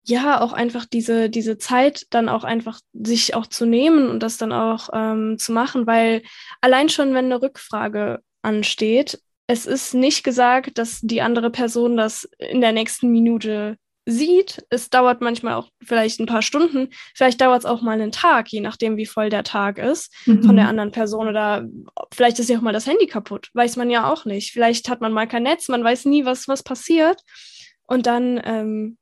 ja, auch einfach diese, diese Zeit dann auch einfach sich auch zu nehmen und das dann auch ähm, zu machen, weil allein schon, wenn eine Rückfrage ansteht, es ist nicht gesagt, dass die andere Person das in der nächsten Minute sieht. Es dauert manchmal auch vielleicht ein paar Stunden, vielleicht dauert es auch mal einen Tag, je nachdem, wie voll der Tag ist mhm. von der anderen Person oder vielleicht ist ja auch mal das Handy kaputt, weiß man ja auch nicht. Vielleicht hat man mal kein Netz, man weiß nie, was, was passiert. Und dann ähm,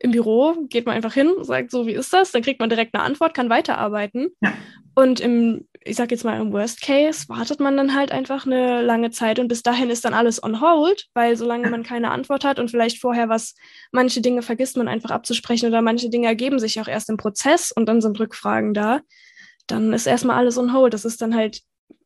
im Büro geht man einfach hin, sagt so, wie ist das? Dann kriegt man direkt eine Antwort, kann weiterarbeiten. Ja. Und im, ich sag jetzt mal, im Worst Case wartet man dann halt einfach eine lange Zeit und bis dahin ist dann alles on hold, weil solange man keine Antwort hat und vielleicht vorher was, manche Dinge vergisst man einfach abzusprechen oder manche Dinge ergeben sich auch erst im Prozess und dann sind Rückfragen da, dann ist erstmal alles on hold. Das ist dann halt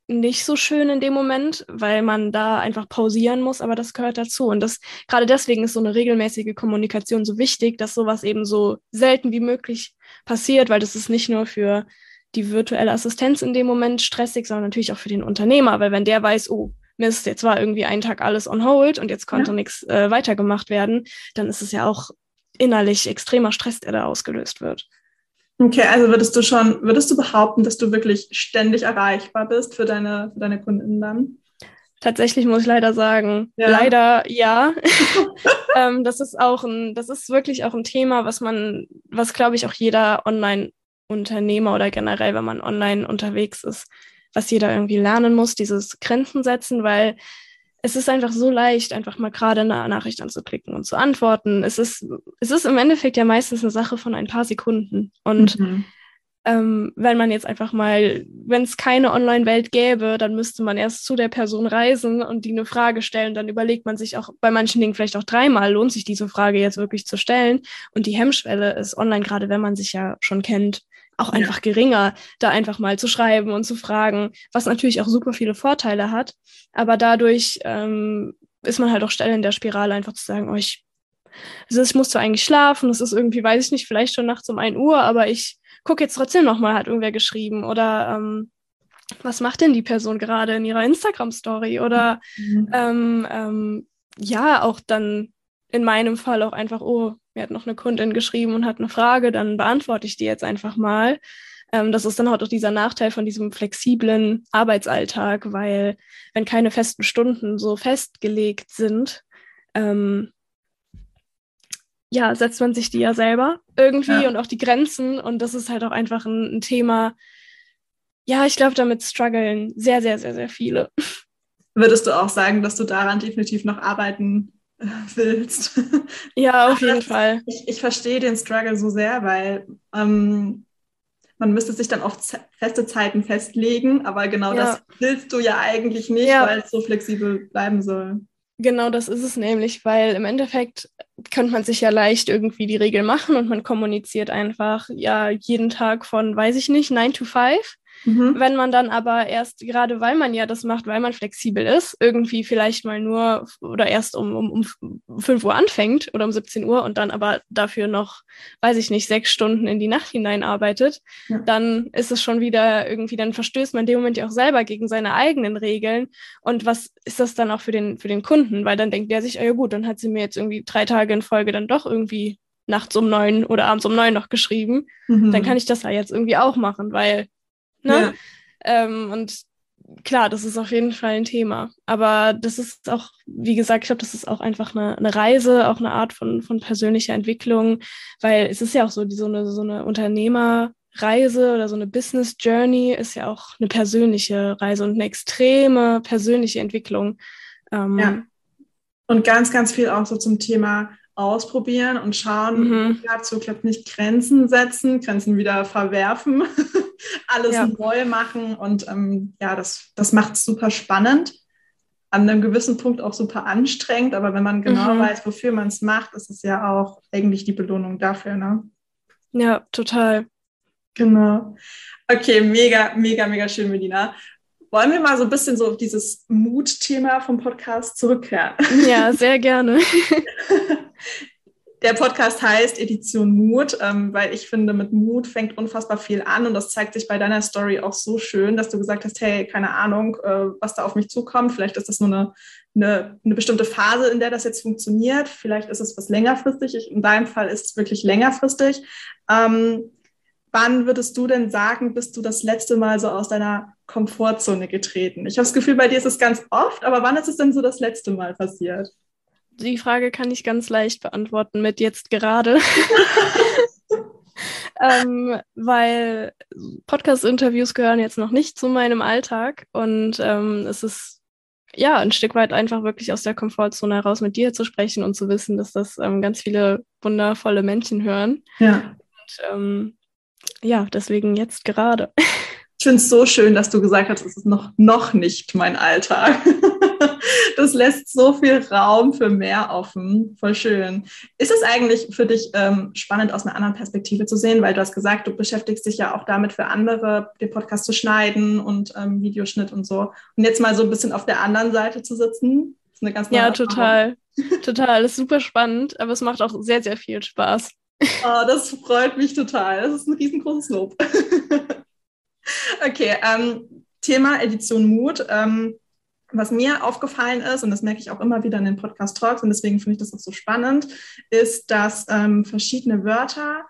nicht so schön in dem Moment, weil man da einfach pausieren muss, aber das gehört dazu. Und das gerade deswegen ist so eine regelmäßige Kommunikation so wichtig, dass sowas eben so selten wie möglich passiert, weil das ist nicht nur für die virtuelle Assistenz in dem Moment stressig, sondern natürlich auch für den Unternehmer, weil wenn der weiß, oh, Mist, jetzt war irgendwie ein Tag alles on hold und jetzt konnte ja. nichts äh, weitergemacht werden, dann ist es ja auch innerlich extremer Stress, der da ausgelöst wird. Okay, also würdest du schon, würdest du behaupten, dass du wirklich ständig erreichbar bist für deine, für deine Kunden dann? Tatsächlich muss ich leider sagen, ja. leider ja. [LAUGHS] [LAUGHS] ähm, das ist auch ein, das ist wirklich auch ein Thema, was man, was glaube ich auch jeder Online-Unternehmer oder generell, wenn man online unterwegs ist, was jeder irgendwie lernen muss, dieses Grenzen setzen, weil es ist einfach so leicht, einfach mal gerade eine Nachricht anzuklicken und zu antworten. Es ist, es ist im Endeffekt ja meistens eine Sache von ein paar Sekunden. Und mhm. ähm, wenn man jetzt einfach mal, wenn es keine Online-Welt gäbe, dann müsste man erst zu der Person reisen und die eine Frage stellen. Dann überlegt man sich auch bei manchen Dingen vielleicht auch dreimal, lohnt sich diese Frage jetzt wirklich zu stellen. Und die Hemmschwelle ist online, gerade wenn man sich ja schon kennt, auch einfach ja. geringer, da einfach mal zu schreiben und zu fragen, was natürlich auch super viele Vorteile hat. Aber dadurch ähm, ist man halt auch schnell in der Spirale, einfach zu sagen, oh, ich, also ich muss zwar eigentlich schlafen, das ist irgendwie, weiß ich nicht, vielleicht schon nachts um 1 Uhr, aber ich gucke jetzt trotzdem nochmal, hat irgendwer geschrieben. Oder ähm, was macht denn die Person gerade in ihrer Instagram-Story? Oder mhm. ähm, ähm, ja, auch dann in meinem Fall auch einfach, oh, mir hat noch eine Kundin geschrieben und hat eine Frage, dann beantworte ich die jetzt einfach mal. Ähm, das ist dann halt auch dieser Nachteil von diesem flexiblen Arbeitsalltag, weil wenn keine festen Stunden so festgelegt sind, ähm, ja, setzt man sich die ja selber irgendwie ja. und auch die Grenzen. Und das ist halt auch einfach ein, ein Thema, ja, ich glaube, damit strugglen sehr, sehr, sehr, sehr viele. Würdest du auch sagen, dass du daran definitiv noch arbeiten [LAUGHS] willst. Ja, auf jeden Fall. Ich, ich verstehe den Struggle so sehr, weil ähm, man müsste sich dann auf feste Zeiten festlegen, aber genau ja. das willst du ja eigentlich nicht, ja. weil es so flexibel bleiben soll. Genau das ist es nämlich, weil im Endeffekt könnte man sich ja leicht irgendwie die Regel machen und man kommuniziert einfach ja jeden Tag von, weiß ich nicht, 9 to 5 Mhm. Wenn man dann aber erst, gerade weil man ja das macht, weil man flexibel ist, irgendwie vielleicht mal nur oder erst um, um, um 5 Uhr anfängt oder um 17 Uhr und dann aber dafür noch, weiß ich nicht, sechs Stunden in die Nacht hinein arbeitet, ja. dann ist es schon wieder irgendwie, dann verstößt man in dem Moment ja auch selber gegen seine eigenen Regeln. Und was ist das dann auch für den, für den Kunden? Weil dann denkt der sich, oh ja gut, dann hat sie mir jetzt irgendwie drei Tage in Folge dann doch irgendwie nachts um neun oder abends um neun noch geschrieben, mhm. dann kann ich das ja jetzt irgendwie auch machen, weil Ne? Ja. Ähm, und klar, das ist auf jeden Fall ein Thema. Aber das ist auch, wie gesagt, ich glaube, das ist auch einfach eine, eine, Reise, auch eine Art von, von persönlicher Entwicklung, weil es ist ja auch so, die, so eine, so eine Unternehmerreise oder so eine Business Journey ist ja auch eine persönliche Reise und eine extreme persönliche Entwicklung. Ähm, ja. Und ganz, ganz viel auch so zum Thema ausprobieren und schauen, mhm. dazu klappt nicht Grenzen setzen, Grenzen wieder verwerfen, [LAUGHS] alles ja. neu machen und ähm, ja, das, das macht es super spannend. An einem gewissen Punkt auch super anstrengend, aber wenn man genau mhm. weiß, wofür man es macht, ist es ja auch eigentlich die Belohnung dafür, ne? Ja, total. Genau. Okay, mega, mega, mega schön, Medina. Wollen wir mal so ein bisschen so auf dieses Mut-Thema vom Podcast zurückkehren? Ja, sehr gerne. [LAUGHS] Der Podcast heißt Edition Mut, ähm, weil ich finde, mit Mut fängt unfassbar viel an und das zeigt sich bei deiner Story auch so schön, dass du gesagt hast, hey, keine Ahnung, äh, was da auf mich zukommt. Vielleicht ist das nur eine, eine, eine, bestimmte Phase, in der das jetzt funktioniert. Vielleicht ist es was längerfristig. Ich, in deinem Fall ist es wirklich längerfristig. Ähm, wann würdest du denn sagen, bist du das letzte Mal so aus deiner Komfortzone getreten? Ich habe das Gefühl, bei dir ist es ganz oft, aber wann ist es denn so das letzte Mal passiert? die Frage kann ich ganz leicht beantworten mit jetzt gerade. [LAUGHS] [LAUGHS] ähm, weil Podcast-Interviews gehören jetzt noch nicht zu meinem Alltag und ähm, es ist ja ein Stück weit einfach wirklich aus der Komfortzone heraus mit dir zu sprechen und zu wissen, dass das ähm, ganz viele wundervolle Menschen hören. Ja. Und, ähm, ja, deswegen jetzt gerade. [LAUGHS] Ich finde es so schön, dass du gesagt hast, es ist noch, noch nicht mein Alltag. [LAUGHS] das lässt so viel Raum für mehr offen. Voll schön. Ist es eigentlich für dich ähm, spannend, aus einer anderen Perspektive zu sehen? Weil du hast gesagt, du beschäftigst dich ja auch damit für andere, den Podcast zu schneiden und ähm, Videoschnitt und so. Und jetzt mal so ein bisschen auf der anderen Seite zu sitzen, ist eine ganz neue Ja, total. [LAUGHS] total. Das ist super spannend, aber es macht auch sehr, sehr viel Spaß. Oh, das freut mich total. Das ist ein riesengroßes Lob. [LAUGHS] okay, ähm, Thema Edition Mut. Ähm, was mir aufgefallen ist, und das merke ich auch immer wieder in den Podcast-Talks, und deswegen finde ich das auch so spannend, ist, dass ähm, verschiedene Wörter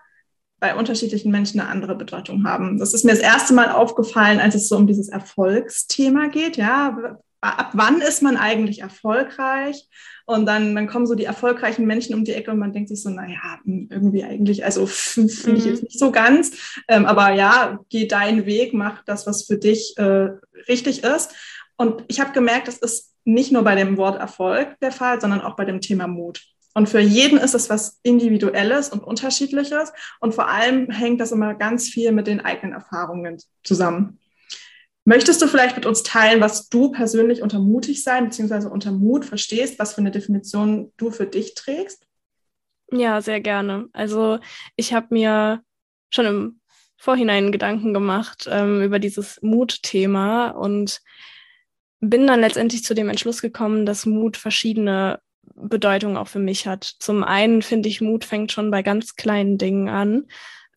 bei unterschiedlichen Menschen eine andere Bedeutung haben. Das ist mir das erste Mal aufgefallen, als es so um dieses Erfolgsthema geht. Ja, ab wann ist man eigentlich erfolgreich? Und dann, dann kommen so die erfolgreichen Menschen um die Ecke und man denkt sich so, naja, hm, irgendwie eigentlich, also [LAUGHS] finde ich jetzt mhm. nicht so ganz. Ähm, aber ja, geh deinen Weg, mach das, was für dich äh, richtig ist. Und ich habe gemerkt, das ist nicht nur bei dem Wort Erfolg der Fall, sondern auch bei dem Thema Mut. Und für jeden ist es was Individuelles und Unterschiedliches. Und vor allem hängt das immer ganz viel mit den eigenen Erfahrungen zusammen. Möchtest du vielleicht mit uns teilen, was du persönlich unter mutig sein bzw. unter Mut verstehst, was für eine Definition du für dich trägst? Ja, sehr gerne. Also ich habe mir schon im Vorhinein Gedanken gemacht ähm, über dieses Mutthema und bin dann letztendlich zu dem Entschluss gekommen, dass Mut verschiedene Bedeutungen auch für mich hat. Zum einen finde ich, Mut fängt schon bei ganz kleinen Dingen an.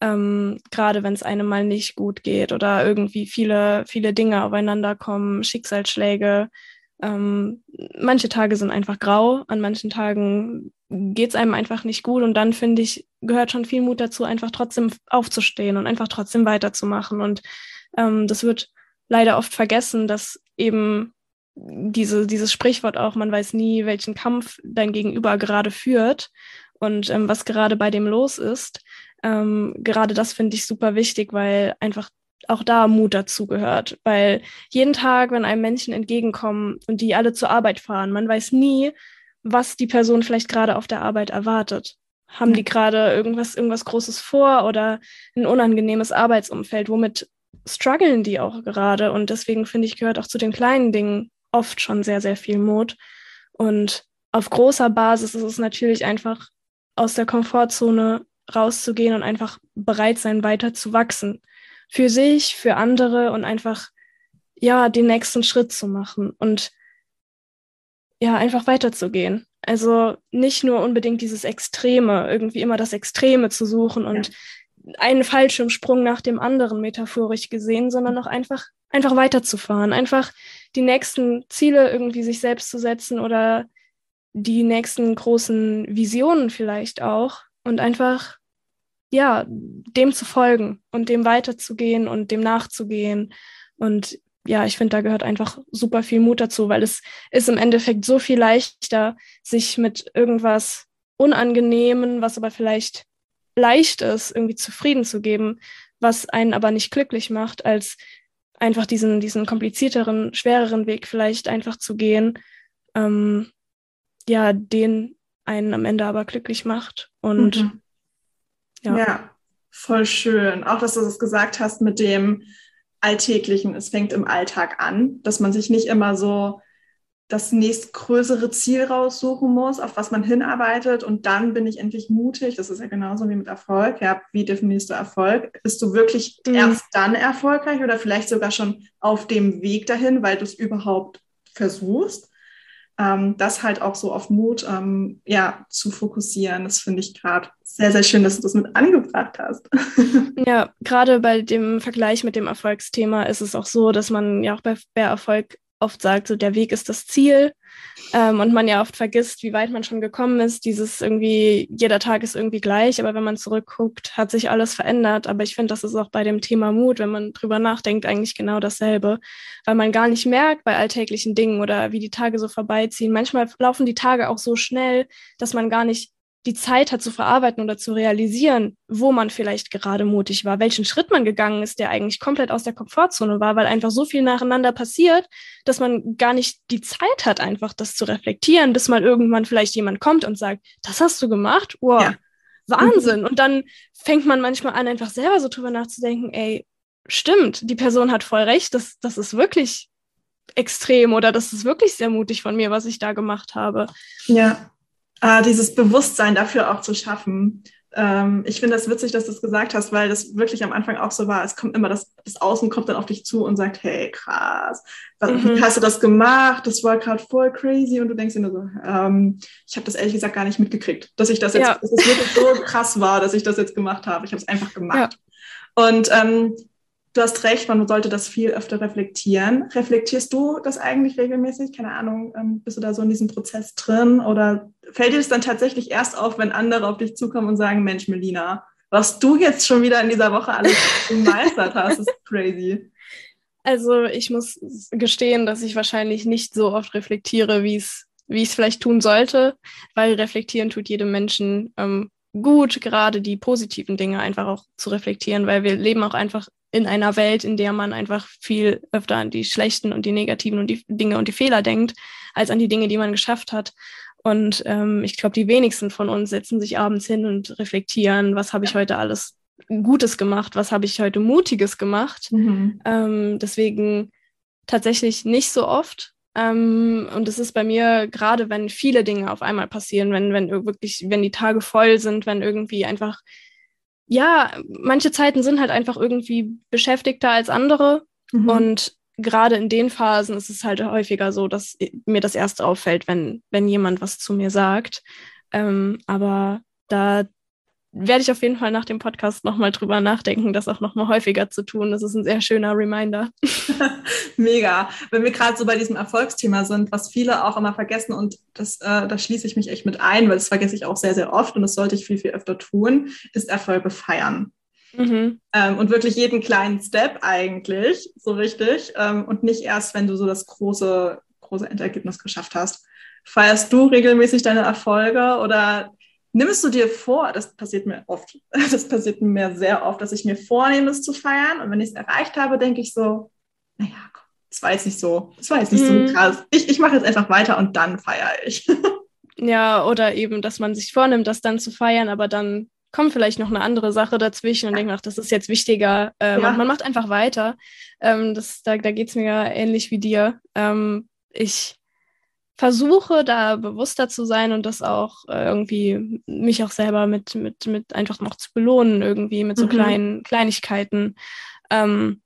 Ähm, gerade wenn es einem mal nicht gut geht oder irgendwie viele, viele Dinge aufeinander kommen, Schicksalsschläge. Ähm, manche Tage sind einfach grau, an manchen Tagen geht es einem einfach nicht gut und dann finde ich, gehört schon viel Mut dazu, einfach trotzdem aufzustehen und einfach trotzdem weiterzumachen. Und ähm, das wird leider oft vergessen, dass eben diese, dieses Sprichwort auch, man weiß nie, welchen Kampf dein Gegenüber gerade führt und ähm, was gerade bei dem los ist. Ähm, gerade das finde ich super wichtig, weil einfach auch da Mut dazu gehört. Weil jeden Tag, wenn einem Menschen entgegenkommen und die alle zur Arbeit fahren, man weiß nie, was die Person vielleicht gerade auf der Arbeit erwartet. Haben die gerade irgendwas, irgendwas Großes vor oder ein unangenehmes Arbeitsumfeld? Womit strugglen die auch gerade? Und deswegen finde ich, gehört auch zu den kleinen Dingen oft schon sehr, sehr viel Mut. Und auf großer Basis ist es natürlich einfach aus der Komfortzone rauszugehen und einfach bereit sein, weiter zu wachsen. Für sich, für andere und einfach, ja, den nächsten Schritt zu machen und ja, einfach weiterzugehen. Also nicht nur unbedingt dieses Extreme, irgendwie immer das Extreme zu suchen und ja. einen Fallschirmsprung nach dem anderen metaphorisch gesehen, sondern auch einfach einfach weiterzufahren, einfach die nächsten Ziele irgendwie sich selbst zu setzen oder die nächsten großen Visionen vielleicht auch und einfach ja, dem zu folgen und dem weiterzugehen und dem nachzugehen und ja, ich finde, da gehört einfach super viel Mut dazu, weil es ist im Endeffekt so viel leichter, sich mit irgendwas Unangenehmen, was aber vielleicht leicht ist, irgendwie zufrieden zu geben, was einen aber nicht glücklich macht, als einfach diesen, diesen komplizierteren, schwereren Weg vielleicht einfach zu gehen, ähm, ja, den einen am Ende aber glücklich macht. Und mhm. ja. ja, voll schön. Auch, dass du das gesagt hast mit dem Alltäglichen, es fängt im Alltag an, dass man sich nicht immer so das nächstgrößere Ziel raussuchen muss, auf was man hinarbeitet und dann bin ich endlich mutig. Das ist ja genauso wie mit Erfolg. Ja, wie definierst du Erfolg? Bist du wirklich mhm. erst dann erfolgreich oder vielleicht sogar schon auf dem Weg dahin, weil du es überhaupt versuchst? Ähm, das halt auch so auf Mut ähm, ja, zu fokussieren. Das finde ich gerade sehr, sehr schön, dass du das mit angebracht hast. [LAUGHS] ja, gerade bei dem Vergleich mit dem Erfolgsthema ist es auch so, dass man ja auch bei, bei Erfolg oft sagt, so der Weg ist das Ziel ähm, und man ja oft vergisst, wie weit man schon gekommen ist. Dieses irgendwie, jeder Tag ist irgendwie gleich, aber wenn man zurückguckt, hat sich alles verändert. Aber ich finde, das ist auch bei dem Thema Mut, wenn man drüber nachdenkt, eigentlich genau dasselbe, weil man gar nicht merkt bei alltäglichen Dingen oder wie die Tage so vorbeiziehen. Manchmal laufen die Tage auch so schnell, dass man gar nicht die Zeit hat zu verarbeiten oder zu realisieren, wo man vielleicht gerade mutig war, welchen Schritt man gegangen ist, der eigentlich komplett aus der Komfortzone war, weil einfach so viel nacheinander passiert, dass man gar nicht die Zeit hat, einfach das zu reflektieren, bis mal irgendwann vielleicht jemand kommt und sagt, das hast du gemacht? Wow, ja. Wahnsinn. Und dann fängt man manchmal an, einfach selber so drüber nachzudenken, ey, stimmt, die Person hat voll recht, das, das ist wirklich extrem oder das ist wirklich sehr mutig von mir, was ich da gemacht habe. Ja äh, dieses Bewusstsein dafür auch zu schaffen. Ähm, ich finde das witzig, dass du es gesagt hast, weil das wirklich am Anfang auch so war. Es kommt immer das, das Außen kommt dann auf dich zu und sagt, hey, krass, mhm. hast du das gemacht? Das war gerade voll crazy. Und du denkst dir nur so, ähm, ich habe das ehrlich gesagt gar nicht mitgekriegt, dass ich das jetzt, ja. dass es wirklich so krass war, dass ich das jetzt gemacht habe. Ich habe es einfach gemacht. Ja. Und ähm, du hast recht, man sollte das viel öfter reflektieren. Reflektierst du das eigentlich regelmäßig? Keine Ahnung, ähm, bist du da so in diesem Prozess drin? Oder fällt dir das dann tatsächlich erst auf, wenn andere auf dich zukommen und sagen, Mensch, Melina, was du jetzt schon wieder in dieser Woche alles [LAUGHS] gemeistert hast, ist crazy. Also ich muss gestehen, dass ich wahrscheinlich nicht so oft reflektiere, wie es wie ich es vielleicht tun sollte, weil reflektieren tut jedem Menschen ähm, gut, gerade die positiven Dinge einfach auch zu reflektieren, weil wir leben auch einfach in einer Welt, in der man einfach viel öfter an die schlechten und die negativen und die Dinge und die Fehler denkt, als an die Dinge, die man geschafft hat. Und ähm, ich glaube, die wenigsten von uns setzen sich abends hin und reflektieren, was habe ich heute alles Gutes gemacht, was habe ich heute Mutiges gemacht. Mhm. Ähm, deswegen tatsächlich nicht so oft. Ähm, und es ist bei mir gerade, wenn viele Dinge auf einmal passieren, wenn, wenn wirklich, wenn die Tage voll sind, wenn irgendwie einfach ja, manche Zeiten sind halt einfach irgendwie beschäftigter als andere. Mhm. Und gerade in den Phasen ist es halt häufiger so, dass mir das erst auffällt, wenn, wenn jemand was zu mir sagt. Ähm, aber da werde ich auf jeden Fall nach dem Podcast nochmal drüber nachdenken, das auch nochmal häufiger zu tun. Das ist ein sehr schöner Reminder. [LAUGHS] [LAUGHS] Mega. Wenn wir gerade so bei diesem Erfolgsthema sind, was viele auch immer vergessen und das, äh, da schließe ich mich echt mit ein, weil das vergesse ich auch sehr, sehr oft und das sollte ich viel, viel öfter tun, ist Erfolge feiern. Mhm. Ähm, und wirklich jeden kleinen Step eigentlich, so richtig. Ähm, und nicht erst, wenn du so das große, große Endergebnis geschafft hast. Feierst du regelmäßig deine Erfolge oder nimmst du dir vor, das passiert mir oft, [LAUGHS] das passiert mir sehr oft, dass ich mir vornehme, es zu feiern und wenn ich es erreicht habe, denke ich so, naja, komm, das war jetzt nicht so, das war jetzt nicht mhm. so krass. Ich, ich mache jetzt einfach weiter und dann feiere ich. [LAUGHS] ja, oder eben, dass man sich vornimmt, das dann zu feiern, aber dann kommt vielleicht noch eine andere Sache dazwischen und ja. denkt, ach, das ist jetzt wichtiger. Ähm, ja. man macht einfach weiter. Ähm, das, da da geht es mir ja ähnlich wie dir. Ähm, ich versuche da bewusster zu sein und das auch äh, irgendwie mich auch selber mit, mit, mit einfach noch zu belohnen, irgendwie mit so mhm. kleinen Kleinigkeiten. Ähm,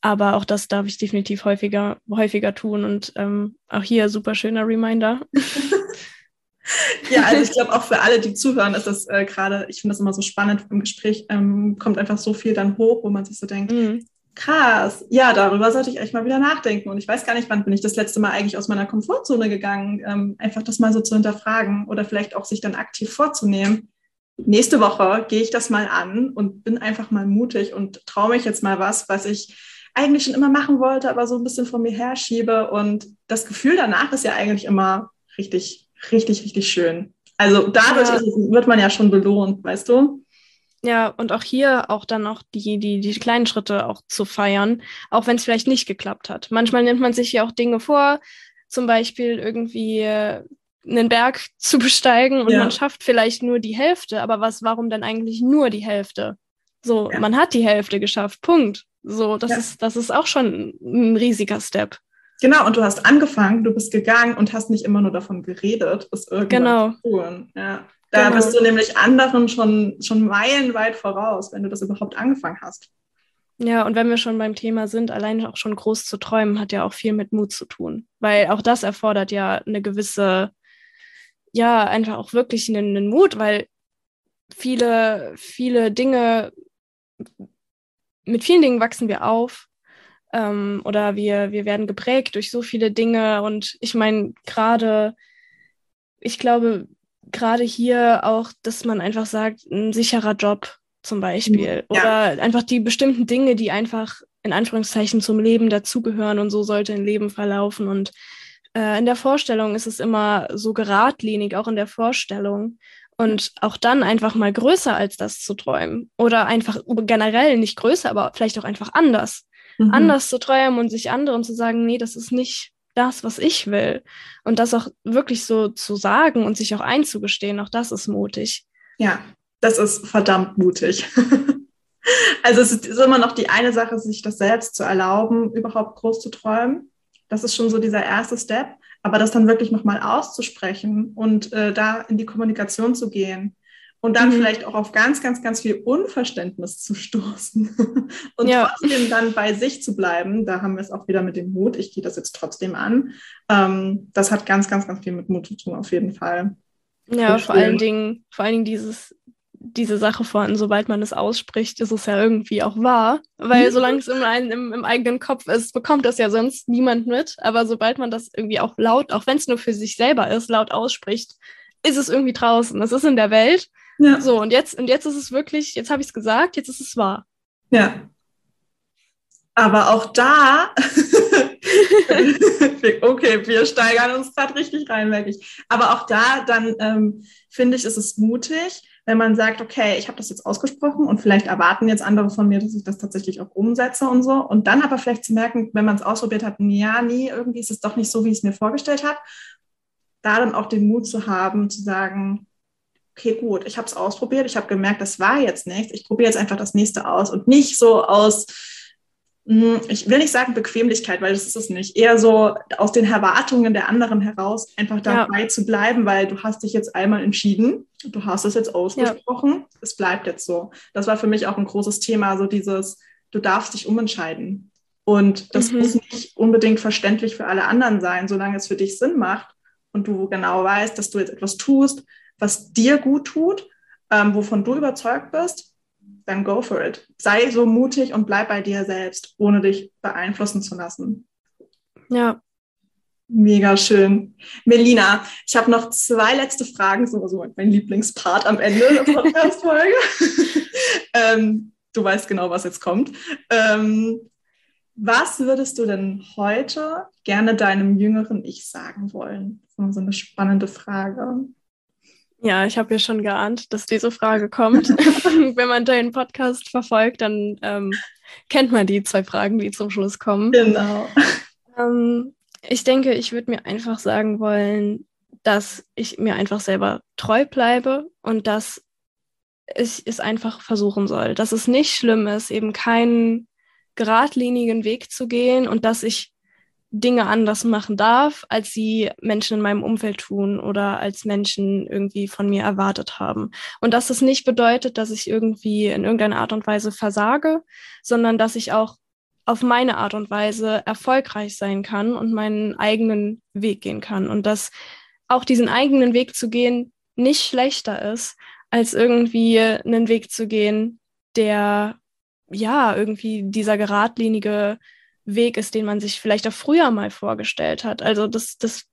aber auch das darf ich definitiv häufiger, häufiger tun und ähm, auch hier super schöner Reminder. [LAUGHS] ja, also ich glaube auch für alle, die zuhören, ist das äh, gerade, ich finde das immer so spannend im Gespräch, ähm, kommt einfach so viel dann hoch, wo man sich so denkt, mhm krass, ja, darüber sollte ich echt mal wieder nachdenken. Und ich weiß gar nicht, wann bin ich das letzte Mal eigentlich aus meiner Komfortzone gegangen, ähm, einfach das mal so zu hinterfragen oder vielleicht auch sich dann aktiv vorzunehmen. Nächste Woche gehe ich das mal an und bin einfach mal mutig und traue mich jetzt mal was, was ich eigentlich schon immer machen wollte, aber so ein bisschen von mir herschiebe. Und das Gefühl danach ist ja eigentlich immer richtig, richtig, richtig schön. Also dadurch ja. es, wird man ja schon belohnt, weißt du? Ja, und auch hier auch dann noch die, die, die kleinen Schritte auch zu feiern, auch wenn es vielleicht nicht geklappt hat. Manchmal nimmt man sich ja auch Dinge vor, zum Beispiel irgendwie äh, einen Berg [LAUGHS] zu besteigen und ja. man schafft vielleicht nur die Hälfte, aber was, warum dann eigentlich nur die Hälfte? So, ja. man hat die Hälfte geschafft, Punkt. So, das ja. ist, das ist auch schon ein riesiger Step. Genau, und du hast angefangen, du bist gegangen und hast nicht immer nur davon geredet, es irgendwann genau. zu tun. Ja. Da genau. bist du nämlich anderen schon, schon meilenweit voraus, wenn du das überhaupt angefangen hast. Ja, und wenn wir schon beim Thema sind, allein auch schon groß zu träumen, hat ja auch viel mit Mut zu tun. Weil auch das erfordert ja eine gewisse, ja, einfach auch wirklich einen, einen Mut, weil viele, viele Dinge, mit vielen Dingen wachsen wir auf ähm, oder wir, wir werden geprägt durch so viele Dinge. Und ich meine, gerade, ich glaube, gerade hier auch, dass man einfach sagt, ein sicherer Job zum Beispiel. Ja. Oder einfach die bestimmten Dinge, die einfach in Anführungszeichen zum Leben dazugehören und so sollte ein Leben verlaufen. Und äh, in der Vorstellung ist es immer so geradlinig, auch in der Vorstellung. Und auch dann einfach mal größer als das zu träumen. Oder einfach generell nicht größer, aber vielleicht auch einfach anders. Mhm. Anders zu träumen und sich anderen zu sagen, nee, das ist nicht das, was ich will. Und das auch wirklich so zu sagen und sich auch einzugestehen, auch das ist mutig. Ja, das ist verdammt mutig. [LAUGHS] also es ist immer noch die eine Sache, sich das selbst zu erlauben, überhaupt groß zu träumen. Das ist schon so dieser erste Step. Aber das dann wirklich nochmal auszusprechen und äh, da in die Kommunikation zu gehen und dann mhm. vielleicht auch auf ganz, ganz, ganz viel Unverständnis zu stoßen [LAUGHS] und ja. trotzdem dann bei sich zu bleiben. Da haben wir es auch wieder mit dem Mut. Ich gehe das jetzt trotzdem an. Ähm, das hat ganz, ganz, ganz viel mit Mut zu tun, auf jeden Fall. Ja, vor allen Dingen, vor allen Dingen dieses diese Sache von, sobald man es ausspricht, ist es ja irgendwie auch wahr. Weil mhm. solange es im, im, im, eigenen Kopf ist, bekommt das ja sonst niemand mit. Aber sobald man das irgendwie auch laut, auch wenn es nur für sich selber ist, laut ausspricht, ist es irgendwie draußen. Es ist in der Welt. Ja. So, und jetzt, und jetzt ist es wirklich, jetzt habe ich es gesagt, jetzt ist es wahr. Ja. Aber auch da, [LAUGHS] okay, wir steigern uns gerade richtig rein, wirklich. Aber auch da, dann ähm, finde ich, ist es mutig, wenn man sagt, okay, ich habe das jetzt ausgesprochen und vielleicht erwarten jetzt andere von mir, dass ich das tatsächlich auch umsetze und so. Und dann aber vielleicht zu merken, wenn man es ausprobiert hat, ja, nee, irgendwie ist es doch nicht so, wie ich es mir vorgestellt habe, da dann auch den Mut zu haben, zu sagen, okay, gut, ich habe es ausprobiert, ich habe gemerkt, das war jetzt nichts, ich probiere jetzt einfach das nächste aus und nicht so aus hm, ich will nicht sagen Bequemlichkeit, weil das ist es nicht. Eher so aus den Erwartungen der anderen heraus einfach dabei ja. zu bleiben, weil du hast dich jetzt einmal entschieden, du hast es jetzt ausgesprochen, ja. es bleibt jetzt so. Das war für mich auch ein großes Thema, so dieses, du darfst dich umentscheiden. Und das mhm. muss nicht unbedingt verständlich für alle anderen sein, solange es für dich Sinn macht und du genau weißt, dass du jetzt etwas tust, was dir gut tut, ähm, wovon du überzeugt bist dann go for it. Sei so mutig und bleib bei dir selbst, ohne dich beeinflussen zu lassen. Ja. Mega schön. Melina, ich habe noch zwei letzte Fragen, das ist immer so mein Lieblingspart am Ende der [LAUGHS] Podcast-Folge. ähm, du weißt genau, was jetzt kommt. Ähm, was würdest du denn heute gerne deinem jüngeren Ich sagen wollen? Das ist so eine spannende Frage. Ja, ich habe ja schon geahnt, dass diese Frage kommt. [LAUGHS] Wenn man deinen Podcast verfolgt, dann ähm, kennt man die zwei Fragen, die zum Schluss kommen. Genau. Ähm, ich denke, ich würde mir einfach sagen wollen, dass ich mir einfach selber treu bleibe und dass ich es einfach versuchen soll. Dass es nicht schlimm ist, eben keinen geradlinigen Weg zu gehen und dass ich Dinge anders machen darf, als sie Menschen in meinem Umfeld tun oder als Menschen irgendwie von mir erwartet haben. Und dass es nicht bedeutet, dass ich irgendwie in irgendeiner Art und Weise versage, sondern dass ich auch auf meine Art und Weise erfolgreich sein kann und meinen eigenen Weg gehen kann. Und dass auch diesen eigenen Weg zu gehen nicht schlechter ist, als irgendwie einen Weg zu gehen, der ja irgendwie dieser geradlinige Weg ist, den man sich vielleicht auch früher mal vorgestellt hat. Also das, das,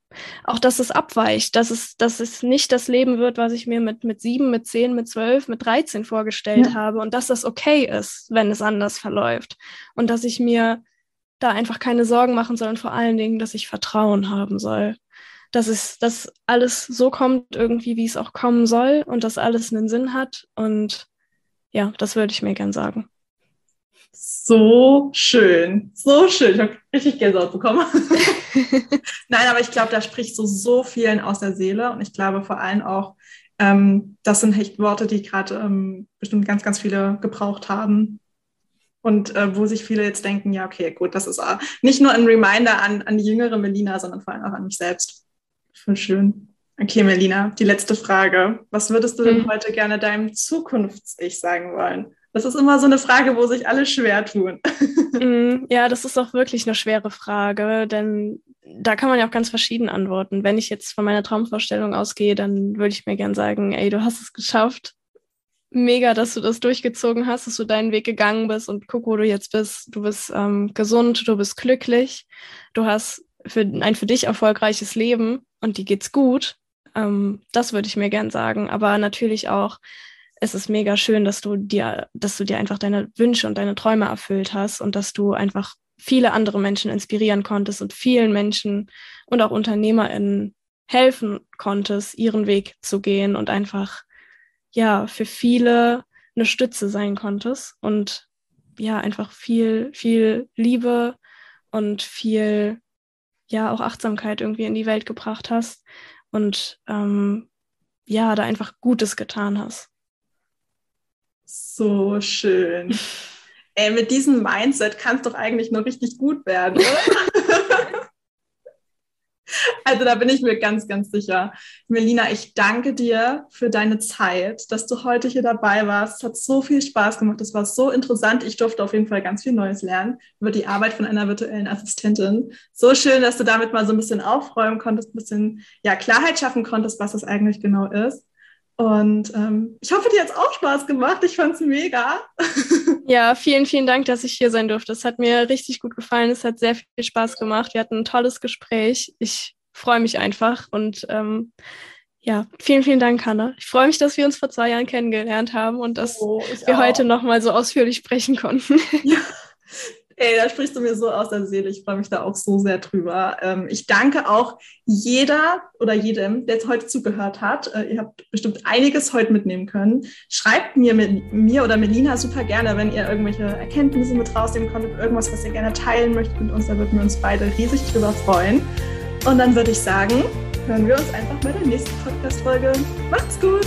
auch dass es abweicht, dass es, dass es nicht das Leben wird, was ich mir mit, mit sieben, mit zehn, mit zwölf, mit dreizehn vorgestellt ja. habe und dass das okay ist, wenn es anders verläuft. Und dass ich mir da einfach keine Sorgen machen soll und vor allen Dingen, dass ich Vertrauen haben soll. Dass es, dass alles so kommt irgendwie, wie es auch kommen soll und dass alles einen Sinn hat. Und ja, das würde ich mir gern sagen so schön, so schön. Ich habe richtig Gänsehaut bekommen. [LAUGHS] Nein, aber ich glaube, da spricht so, so vielen aus der Seele und ich glaube vor allem auch, ähm, das sind echt Worte, die gerade ähm, bestimmt ganz, ganz viele gebraucht haben. Und äh, wo sich viele jetzt denken, ja, okay, gut, das ist auch nicht nur ein Reminder an, an die jüngere Melina, sondern vor allem auch an mich selbst. Voll schön. Okay, Melina, die letzte Frage. Was würdest du denn mhm. heute gerne deinem Zukunfts-Ich sagen wollen? Das ist immer so eine Frage, wo sich alle schwer tun. [LAUGHS] Mhm, ja, das ist auch wirklich eine schwere Frage, denn da kann man ja auch ganz verschieden antworten. Wenn ich jetzt von meiner Traumvorstellung ausgehe, dann würde ich mir gern sagen, ey, du hast es geschafft. Mega, dass du das durchgezogen hast, dass du deinen Weg gegangen bist und guck, wo du jetzt bist. Du bist ähm, gesund, du bist glücklich, du hast für ein für dich erfolgreiches Leben und die geht's gut. Ähm, das würde ich mir gern sagen. Aber natürlich auch, es ist mega schön, dass du dir, dass du dir einfach deine Wünsche und deine Träume erfüllt hast und dass du einfach viele andere Menschen inspirieren konntest und vielen Menschen und auch UnternehmerInnen helfen konntest, ihren Weg zu gehen und einfach, ja, für viele eine Stütze sein konntest und ja, einfach viel, viel Liebe und viel, ja, auch Achtsamkeit irgendwie in die Welt gebracht hast und ähm, ja, da einfach Gutes getan hast. So schön. Ey, mit diesem Mindset kann es doch eigentlich nur richtig gut werden, [LAUGHS] also da bin ich mir ganz, ganz sicher. Melina, ich danke dir für deine Zeit, dass du heute hier dabei warst. Es hat so viel Spaß gemacht. Es war so interessant. Ich durfte auf jeden Fall ganz viel Neues lernen über die Arbeit von einer virtuellen Assistentin. So schön, dass du damit mal so ein bisschen aufräumen konntest, ein bisschen ja, Klarheit schaffen konntest, was das eigentlich genau ist. Und ähm, ich hoffe, dir hat es auch Spaß gemacht. Ich fand es mega. [LAUGHS] Ja, vielen, vielen Dank, dass ich hier sein durfte. Es hat mir richtig gut gefallen. Es hat sehr viel Spaß gemacht. Wir hatten ein tolles Gespräch. Ich freue mich einfach. Und ähm, ja, vielen, vielen Dank, Hanna. Ich freue mich, dass wir uns vor zwei Jahren kennengelernt haben und dass oh, wir auch. heute nochmal so ausführlich sprechen konnten. Ja, [LAUGHS] [LAUGHS] Ey, da sprichst du mir so aus der Seele. Ich freue mich da auch so sehr drüber. Ähm, ich danke auch jeder oder jedem, der jetzt heute zugehört hat. Äh, ihr habt bestimmt einiges heute mitnehmen können. Schreibt mir mit mir oder Melina super gerne, wenn ihr irgendwelche Erkenntnisse mit rausnehmen konntet, irgendwas, was ihr gerne teilen möchtet mit uns. Da würden wir uns beide riesig drüber freuen. Und dann würde ich sagen, hören wir uns einfach bei der nächsten Podcast-Folge. Macht's gut!